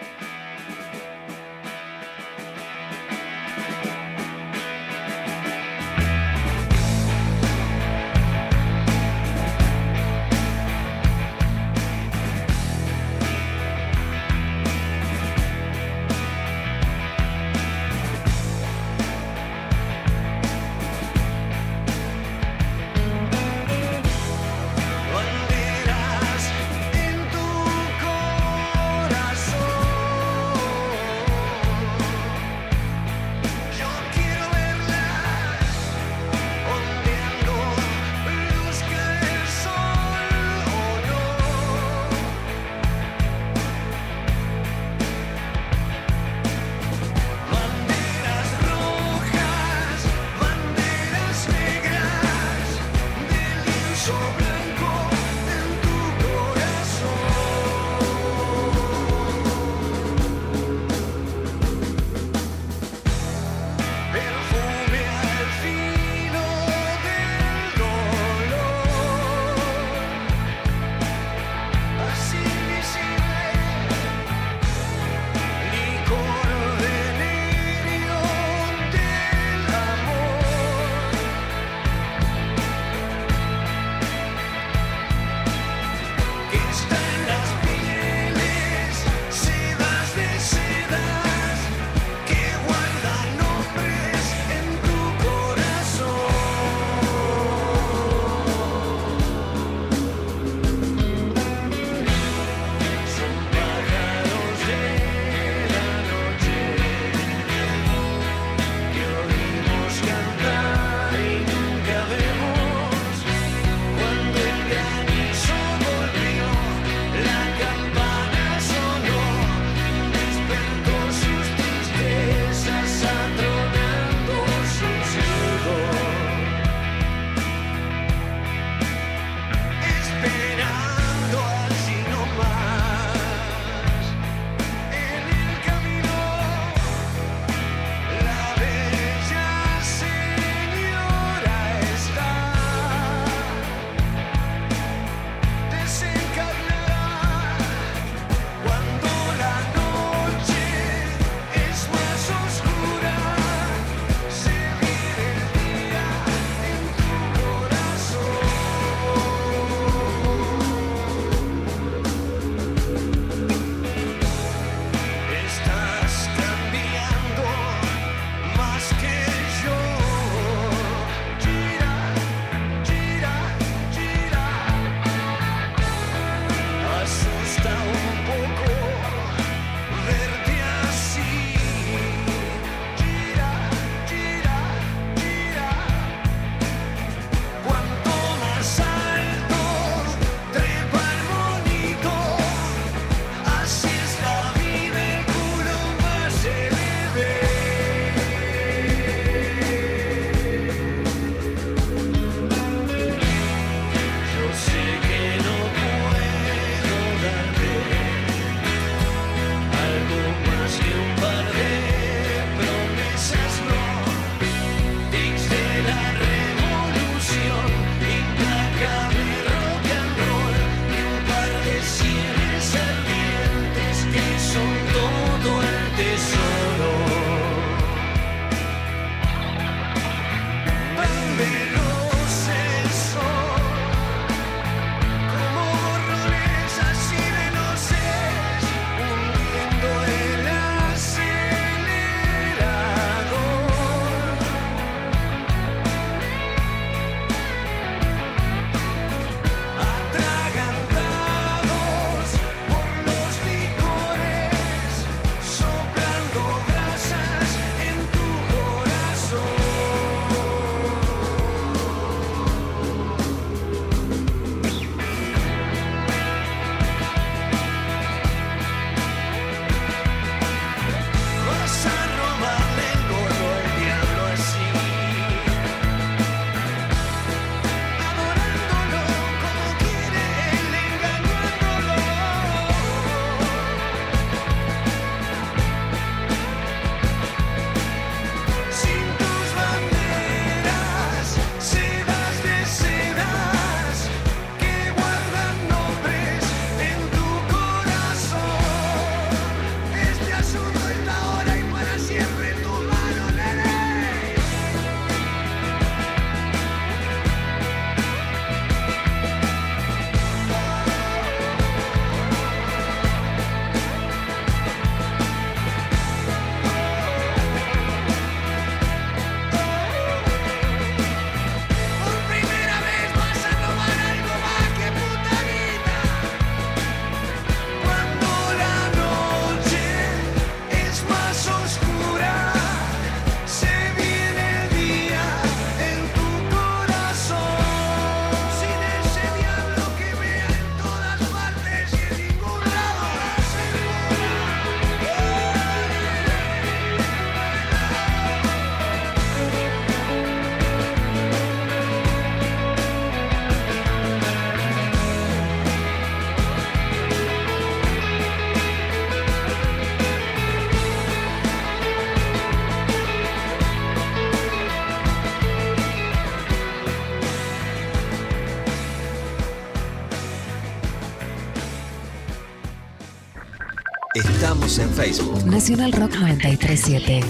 Estamos en Facebook. Nacional Rock 937.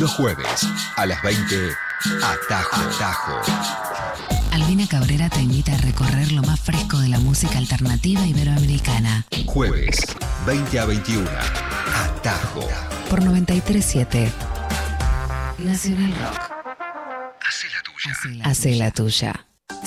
Los jueves a las 20, Atajo. Atajo. Albina Cabrera te invita a recorrer lo más fresco de la música alternativa iberoamericana. Jueves, 20 a 21, Atajo. Por 937. Nacional Rock. Hace la tuya.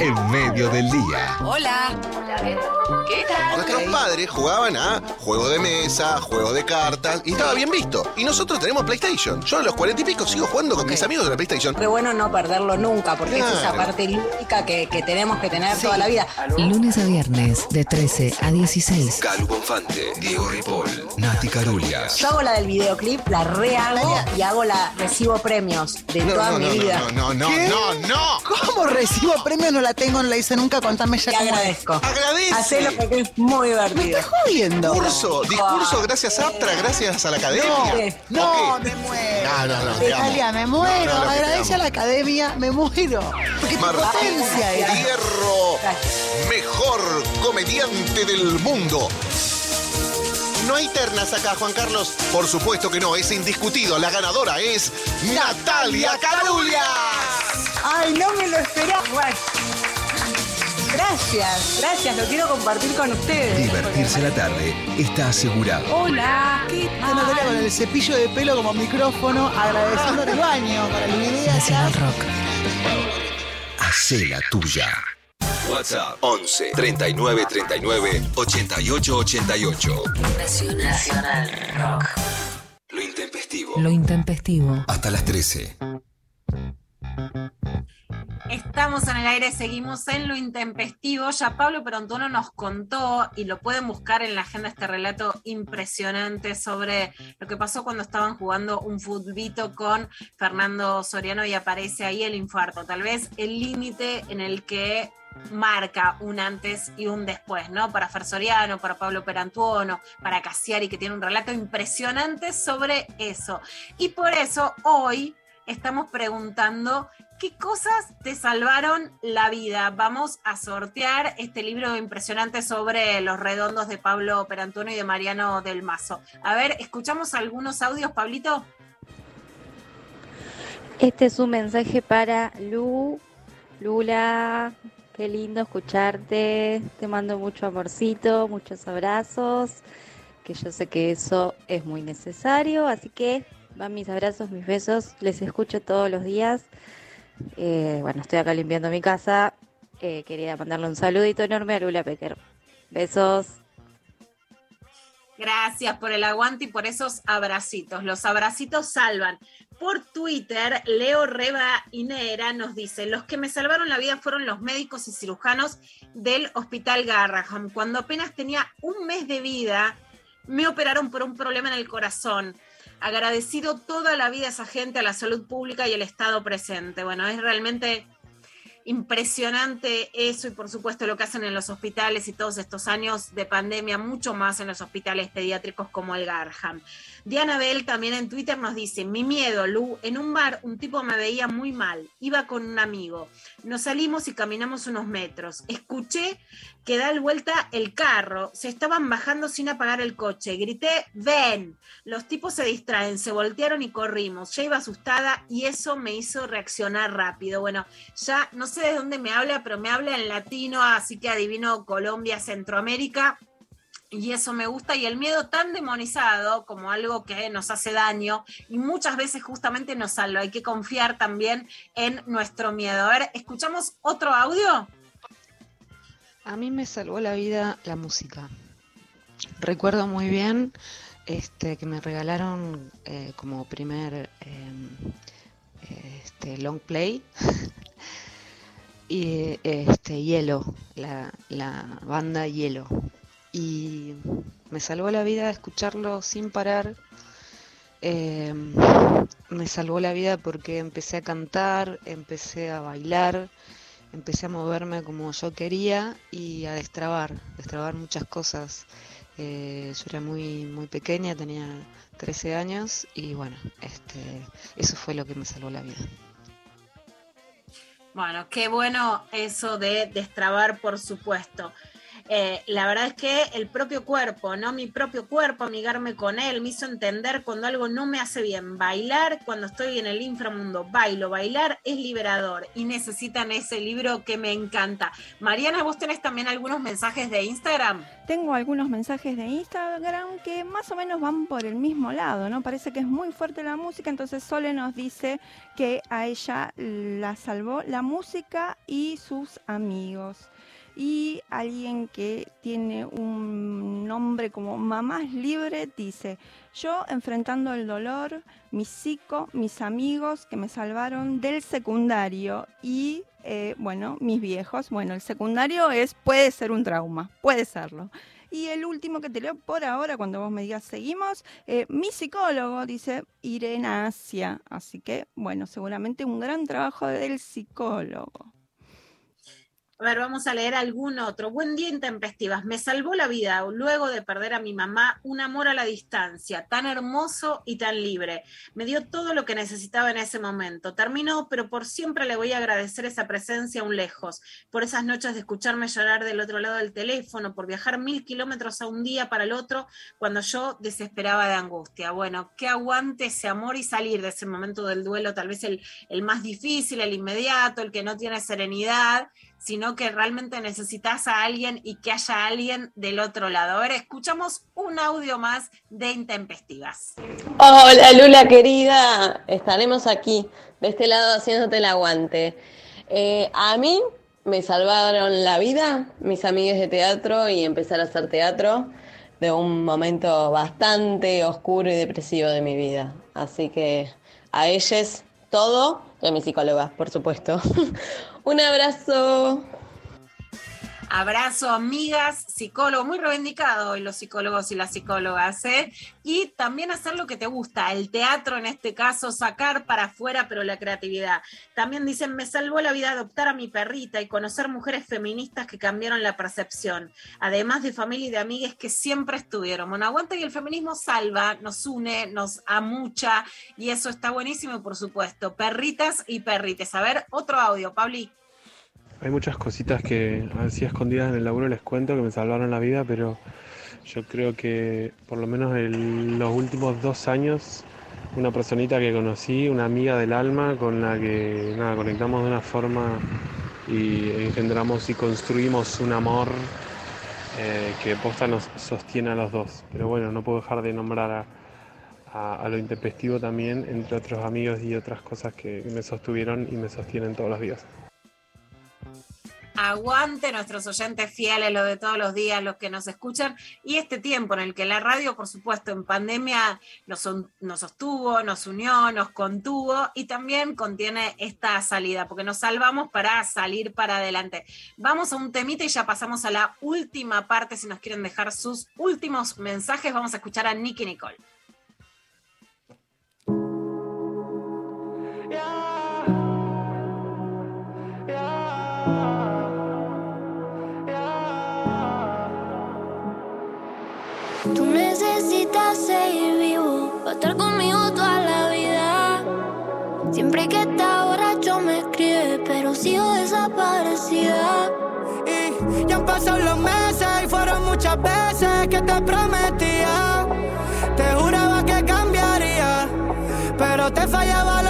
en medio del día. Hola. ¿Qué tal? Nuestros padres jugaban a juegos de mesa, juegos de cartas, y estaba bien visto. Y nosotros tenemos PlayStation. Yo a los cuarenta y pico sigo jugando con mis amigos de la PlayStation. Re bueno no perderlo nunca, porque es esa parte lúdica que, que tenemos que tener toda la vida. Lunes a viernes, de 13 a 16. Calu Bonfante, Diego Ripoll, Nati Carulia. Yo hago la del videoclip, la rehago y hago la recibo premios de No, toda no, mi no, vida. no, no, no, ¿Qué? no, no. ¿Cómo recibo premio? No la tengo, no la hice nunca. Contame ya Te cómo agradezco. Agradece. Hacelo porque es muy divertido. Me estás jodiendo. Discurso, discurso gracias a Aptra, gracias a la academia. No, me muero. No, no, no. Natalia, me muero. No, Agradece a la academia, me muero. Porque tu potencia es. Fierro, mejor comediante del mundo. No hay ternas acá, Juan Carlos. Por supuesto que no, es indiscutido. La ganadora es Natalia Carulia. Ay, no me lo esperaba. Bueno. Gracias, gracias, lo quiero compartir con ustedes. Divertirse la tarde está asegurado. Hola, ¿qué tal? Natalia con el cepillo de pelo como micrófono, agradeciendo en el baño para la idea. Nacional Rock. Hacé la tuya. WhatsApp 11 39 39 88 88. Nacional Rock. Lo intempestivo. Lo intempestivo. Hasta las 13. Estamos en el aire, seguimos en lo intempestivo. Ya Pablo Perontuno nos contó, y lo pueden buscar en la agenda, este relato impresionante sobre lo que pasó cuando estaban jugando un futbito con Fernando Soriano y aparece ahí el infarto. Tal vez el límite en el que marca un antes y un después, ¿no? Para Fer Soriano, para Pablo Perantuono, para Cassiari, que tiene un relato impresionante sobre eso. Y por eso hoy estamos preguntando qué cosas te salvaron la vida. Vamos a sortear este libro impresionante sobre los redondos de Pablo Perantuono y de Mariano del Mazo. A ver, escuchamos algunos audios, Pablito. Este es un mensaje para Lu. Lula, qué lindo escucharte. Te mando mucho amorcito, muchos abrazos, que yo sé que eso es muy necesario. Así que van mis abrazos, mis besos. Les escucho todos los días. Eh, bueno, estoy acá limpiando mi casa. Eh, quería mandarle un saludito enorme a Lula Pecker. Besos. Gracias por el aguante y por esos abracitos. Los abracitos salvan. Por Twitter, Leo Reba Inera nos dice, los que me salvaron la vida fueron los médicos y cirujanos del Hospital Garraham. Cuando apenas tenía un mes de vida, me operaron por un problema en el corazón. Agradecido toda la vida a esa gente, a la salud pública y el Estado presente. Bueno, es realmente impresionante eso y por supuesto lo que hacen en los hospitales y todos estos años de pandemia, mucho más en los hospitales pediátricos como el Garham. Diana Bell también en Twitter nos dice, mi miedo, Lu, en un bar un tipo me veía muy mal, iba con un amigo, nos salimos y caminamos unos metros, escuché que da vuelta el carro, se estaban bajando sin apagar el coche, grité, ven, los tipos se distraen, se voltearon y corrimos, ya iba asustada y eso me hizo reaccionar rápido. Bueno, ya no sé de dónde me habla, pero me habla en latino, así que adivino Colombia, Centroamérica. Y eso me gusta, y el miedo tan demonizado como algo que nos hace daño y muchas veces justamente nos salva. Hay que confiar también en nuestro miedo. A ver, ¿escuchamos otro audio? A mí me salvó la vida la música. Recuerdo muy bien este, que me regalaron eh, como primer eh, este, long play y este Hielo, la, la banda Hielo. Y me salvó la vida escucharlo sin parar. eh, me salvó la vida porque empecé a cantar, empecé a bailar, empecé a moverme como yo quería y a destrabar, destrabar muchas cosas. Eh, yo era muy, muy pequeña, tenía 13 años y bueno, este, eso fue lo que me salvó la vida. Bueno, qué bueno eso de destrabar, por supuesto. Eh, la verdad es que el propio cuerpo, ¿no? Mi propio cuerpo, amigarme con él, me hizo entender cuando algo no me hace bien. Bailar, cuando estoy en el inframundo, bailo. Bailar es liberador y necesitan ese libro que me encanta. Mariana, vos tenés también algunos mensajes de Instagram. Tengo algunos mensajes de Instagram que más o menos van por el mismo lado, ¿no? Parece que es muy fuerte la música, entonces Sole nos dice que a ella la salvó la música y sus amigos. Y alguien que tiene un nombre como Mamás Libre dice, yo enfrentando el dolor, mi psico, mis amigos que me salvaron del secundario y, eh, bueno, mis viejos. Bueno, el secundario es, puede ser un trauma, puede serlo. Y el último que te leo por ahora, cuando vos me digas seguimos, eh, mi psicólogo dice Irenacia. Así que, bueno, seguramente un gran trabajo del psicólogo. A ver, vamos a leer algún otro. Buen día, intempestivas. Me salvó la vida luego de perder a mi mamá, un amor a la distancia, tan hermoso y tan libre. Me dio todo lo que necesitaba en ese momento. Terminó, pero por siempre le voy a agradecer esa presencia aún lejos, por esas noches de escucharme llorar del otro lado del teléfono, por viajar mil kilómetros a un día para el otro cuando yo desesperaba de angustia. Bueno, que aguante ese amor y salir de ese momento del duelo, tal vez el, el más difícil, el inmediato, el que no tiene serenidad sino que realmente necesitas a alguien y que haya alguien del otro lado. A ver, escuchamos un audio más de Intempestivas. Hola Lula querida, estaremos aquí, de este lado haciéndote el aguante. Eh, a mí me salvaron la vida mis amigas de teatro y empezar a hacer teatro de un momento bastante oscuro y depresivo de mi vida. Así que a ellas todo y a mi psicóloga, por supuesto. Un abrazo. Abrazo, amigas, psicólogo, muy reivindicado hoy los psicólogos y las psicólogas, ¿eh? Y también hacer lo que te gusta, el teatro en este caso, sacar para afuera, pero la creatividad. También dicen, me salvó la vida adoptar a mi perrita y conocer mujeres feministas que cambiaron la percepción, además de familia y de amigas que siempre estuvieron. Bueno, aguanta y el feminismo salva, nos une, nos amucha, y eso está buenísimo, por supuesto. Perritas y perrites. A ver, otro audio, Pabli. Hay muchas cositas que así escondidas en el laburo les cuento que me salvaron la vida, pero yo creo que por lo menos en los últimos dos años, una personita que conocí, una amiga del alma con la que nada, conectamos de una forma y engendramos y construimos un amor eh, que posta nos sostiene a los dos. Pero bueno, no puedo dejar de nombrar a, a- lo intempestivo también, entre otros amigos y otras cosas que me sostuvieron y me sostienen todos los días. Aguante nuestros oyentes fieles, los de todos los días, los que nos escuchan, y este tiempo en el que la radio, por supuesto, en pandemia nos, sostuvo, nos unió, nos contuvo y también contiene esta salida, porque nos salvamos para salir para adelante. Vamos a un temita y ya pasamos a la última parte. Si nos quieren dejar sus últimos mensajes, vamos a escuchar a Nicky Nicole. Seguir vivo, va a estar conmigo toda la vida. Siempre que está borracho me escribe, pero sigo desaparecida. Y ya han pasado los meses y fueron muchas veces que te prometía. Te juraba que cambiaría, pero te fallaba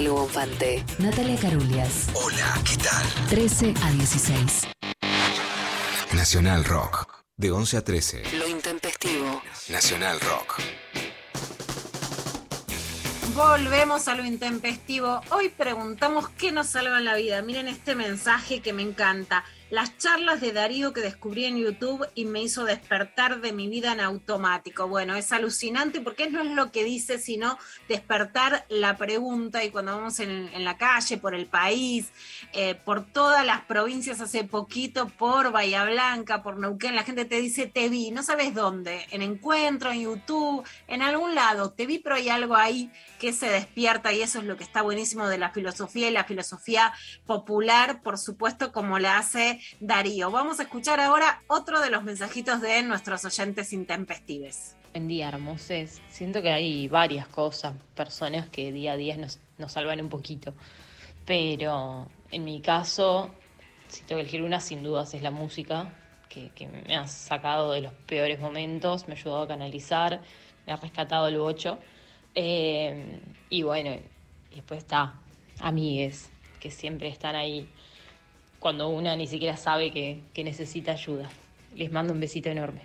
Calvo Bonfante, Natalia Carulias. Hola, ¿qué tal? 13 a 16. Nacional Rock. De 11 a 13. Lo intempestivo. Nacional Rock. Volvemos a lo intempestivo. Hoy preguntamos qué nos salva en la vida. Miren este mensaje que me encanta. Las charlas de Darío que descubrí en YouTube y me hizo despertar de mi vida en automático. Bueno, es alucinante porque no es lo que dice, sino despertar la pregunta. Y cuando vamos en, en la calle, por el país, eh, por todas las provincias hace poquito, por Bahía Blanca, por Neuquén, la gente te dice, te vi, no sabes dónde, en encuentro, en YouTube, en algún lado, te vi, pero hay algo ahí que se despierta y eso es lo que está buenísimo de la filosofía y la filosofía popular, por supuesto, como la hace Darío. Vamos a escuchar ahora otro de los mensajitos de nuestros oyentes intempestives. Buen día, hermoses. Siento que hay varias cosas, personas que día a día nos, nos salvan un poquito. Pero en mi caso, si tengo que elegir una, sin dudas es la música, que, me ha sacado de los peores momentos, me ha ayudado a canalizar, me ha rescatado el bocho. Eh, y bueno, después está amigues, que siempre están ahí cuando una ni siquiera sabe que, que necesita ayuda. Les mando un besito enorme.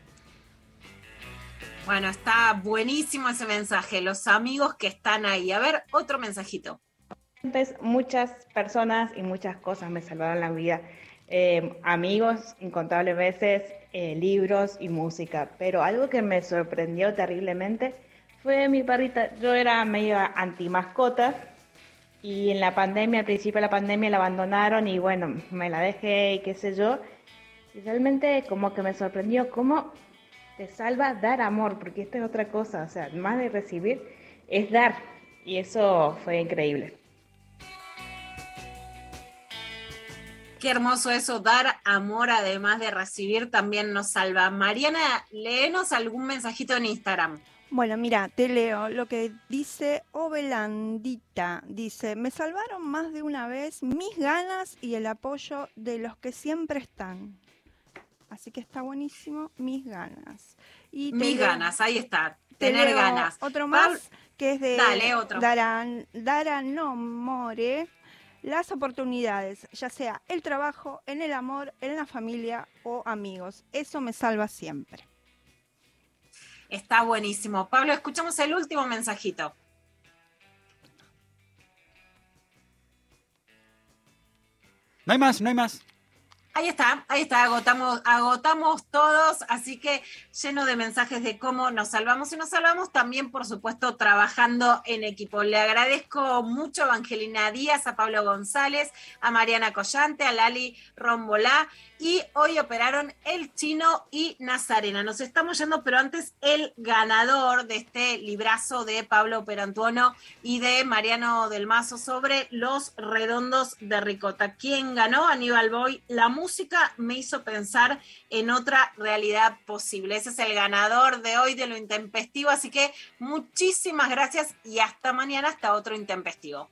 Bueno, está buenísimo ese mensaje, los amigos que están ahí. A ver, otro mensajito. Antes muchas personas y muchas cosas me salvaron la vida. Eh, amigos, incontables veces, eh, libros y música. Pero algo que me sorprendió terriblemente fue mi perrita. Yo era medio anti mascota y en la pandemia, al principio de la pandemia la abandonaron y bueno, me la dejé y qué sé yo. Realmente como que me sorprendió cómo te salva dar amor, porque esta es otra cosa, o sea, más de recibir, es dar. Y eso fue increíble. Qué hermoso eso, dar amor además de recibir también nos salva. Mariana, léenos algún mensajito en Instagram. Bueno, mira, te leo lo que dice Ovelandita. Dice, me salvaron más de una vez mis ganas y el apoyo de los que siempre están. Así que está buenísimo, mis ganas. Y Mis leo- ganas, ahí está, te tener ganas. Otro más que es de Dale, otro. Daran, Darano More. Las oportunidades, ya sea el trabajo, en el amor, en la familia o amigos. Eso me salva siempre. Está buenísimo. Pablo, escuchamos el último mensajito. No hay más, no hay más. Ahí está, ahí está, agotamos, agotamos todos, así que lleno de mensajes de cómo nos salvamos y nos salvamos también, por supuesto, trabajando en equipo. Le agradezco mucho a Evangelina Díaz, a Pablo González, a Mariana Collante, a Lali Rombolá y hoy operaron el chino y Nazarena. Nos estamos yendo, pero antes el ganador de este librazo de Pablo Perantuono y de Mariano del Mazo sobre los redondos de Ricota. ¿Quién ganó? Aníbal Boy, la música me hizo pensar en otra realidad posible. Ese es el ganador de hoy de lo intempestivo, así que muchísimas gracias y hasta mañana, hasta otro intempestivo.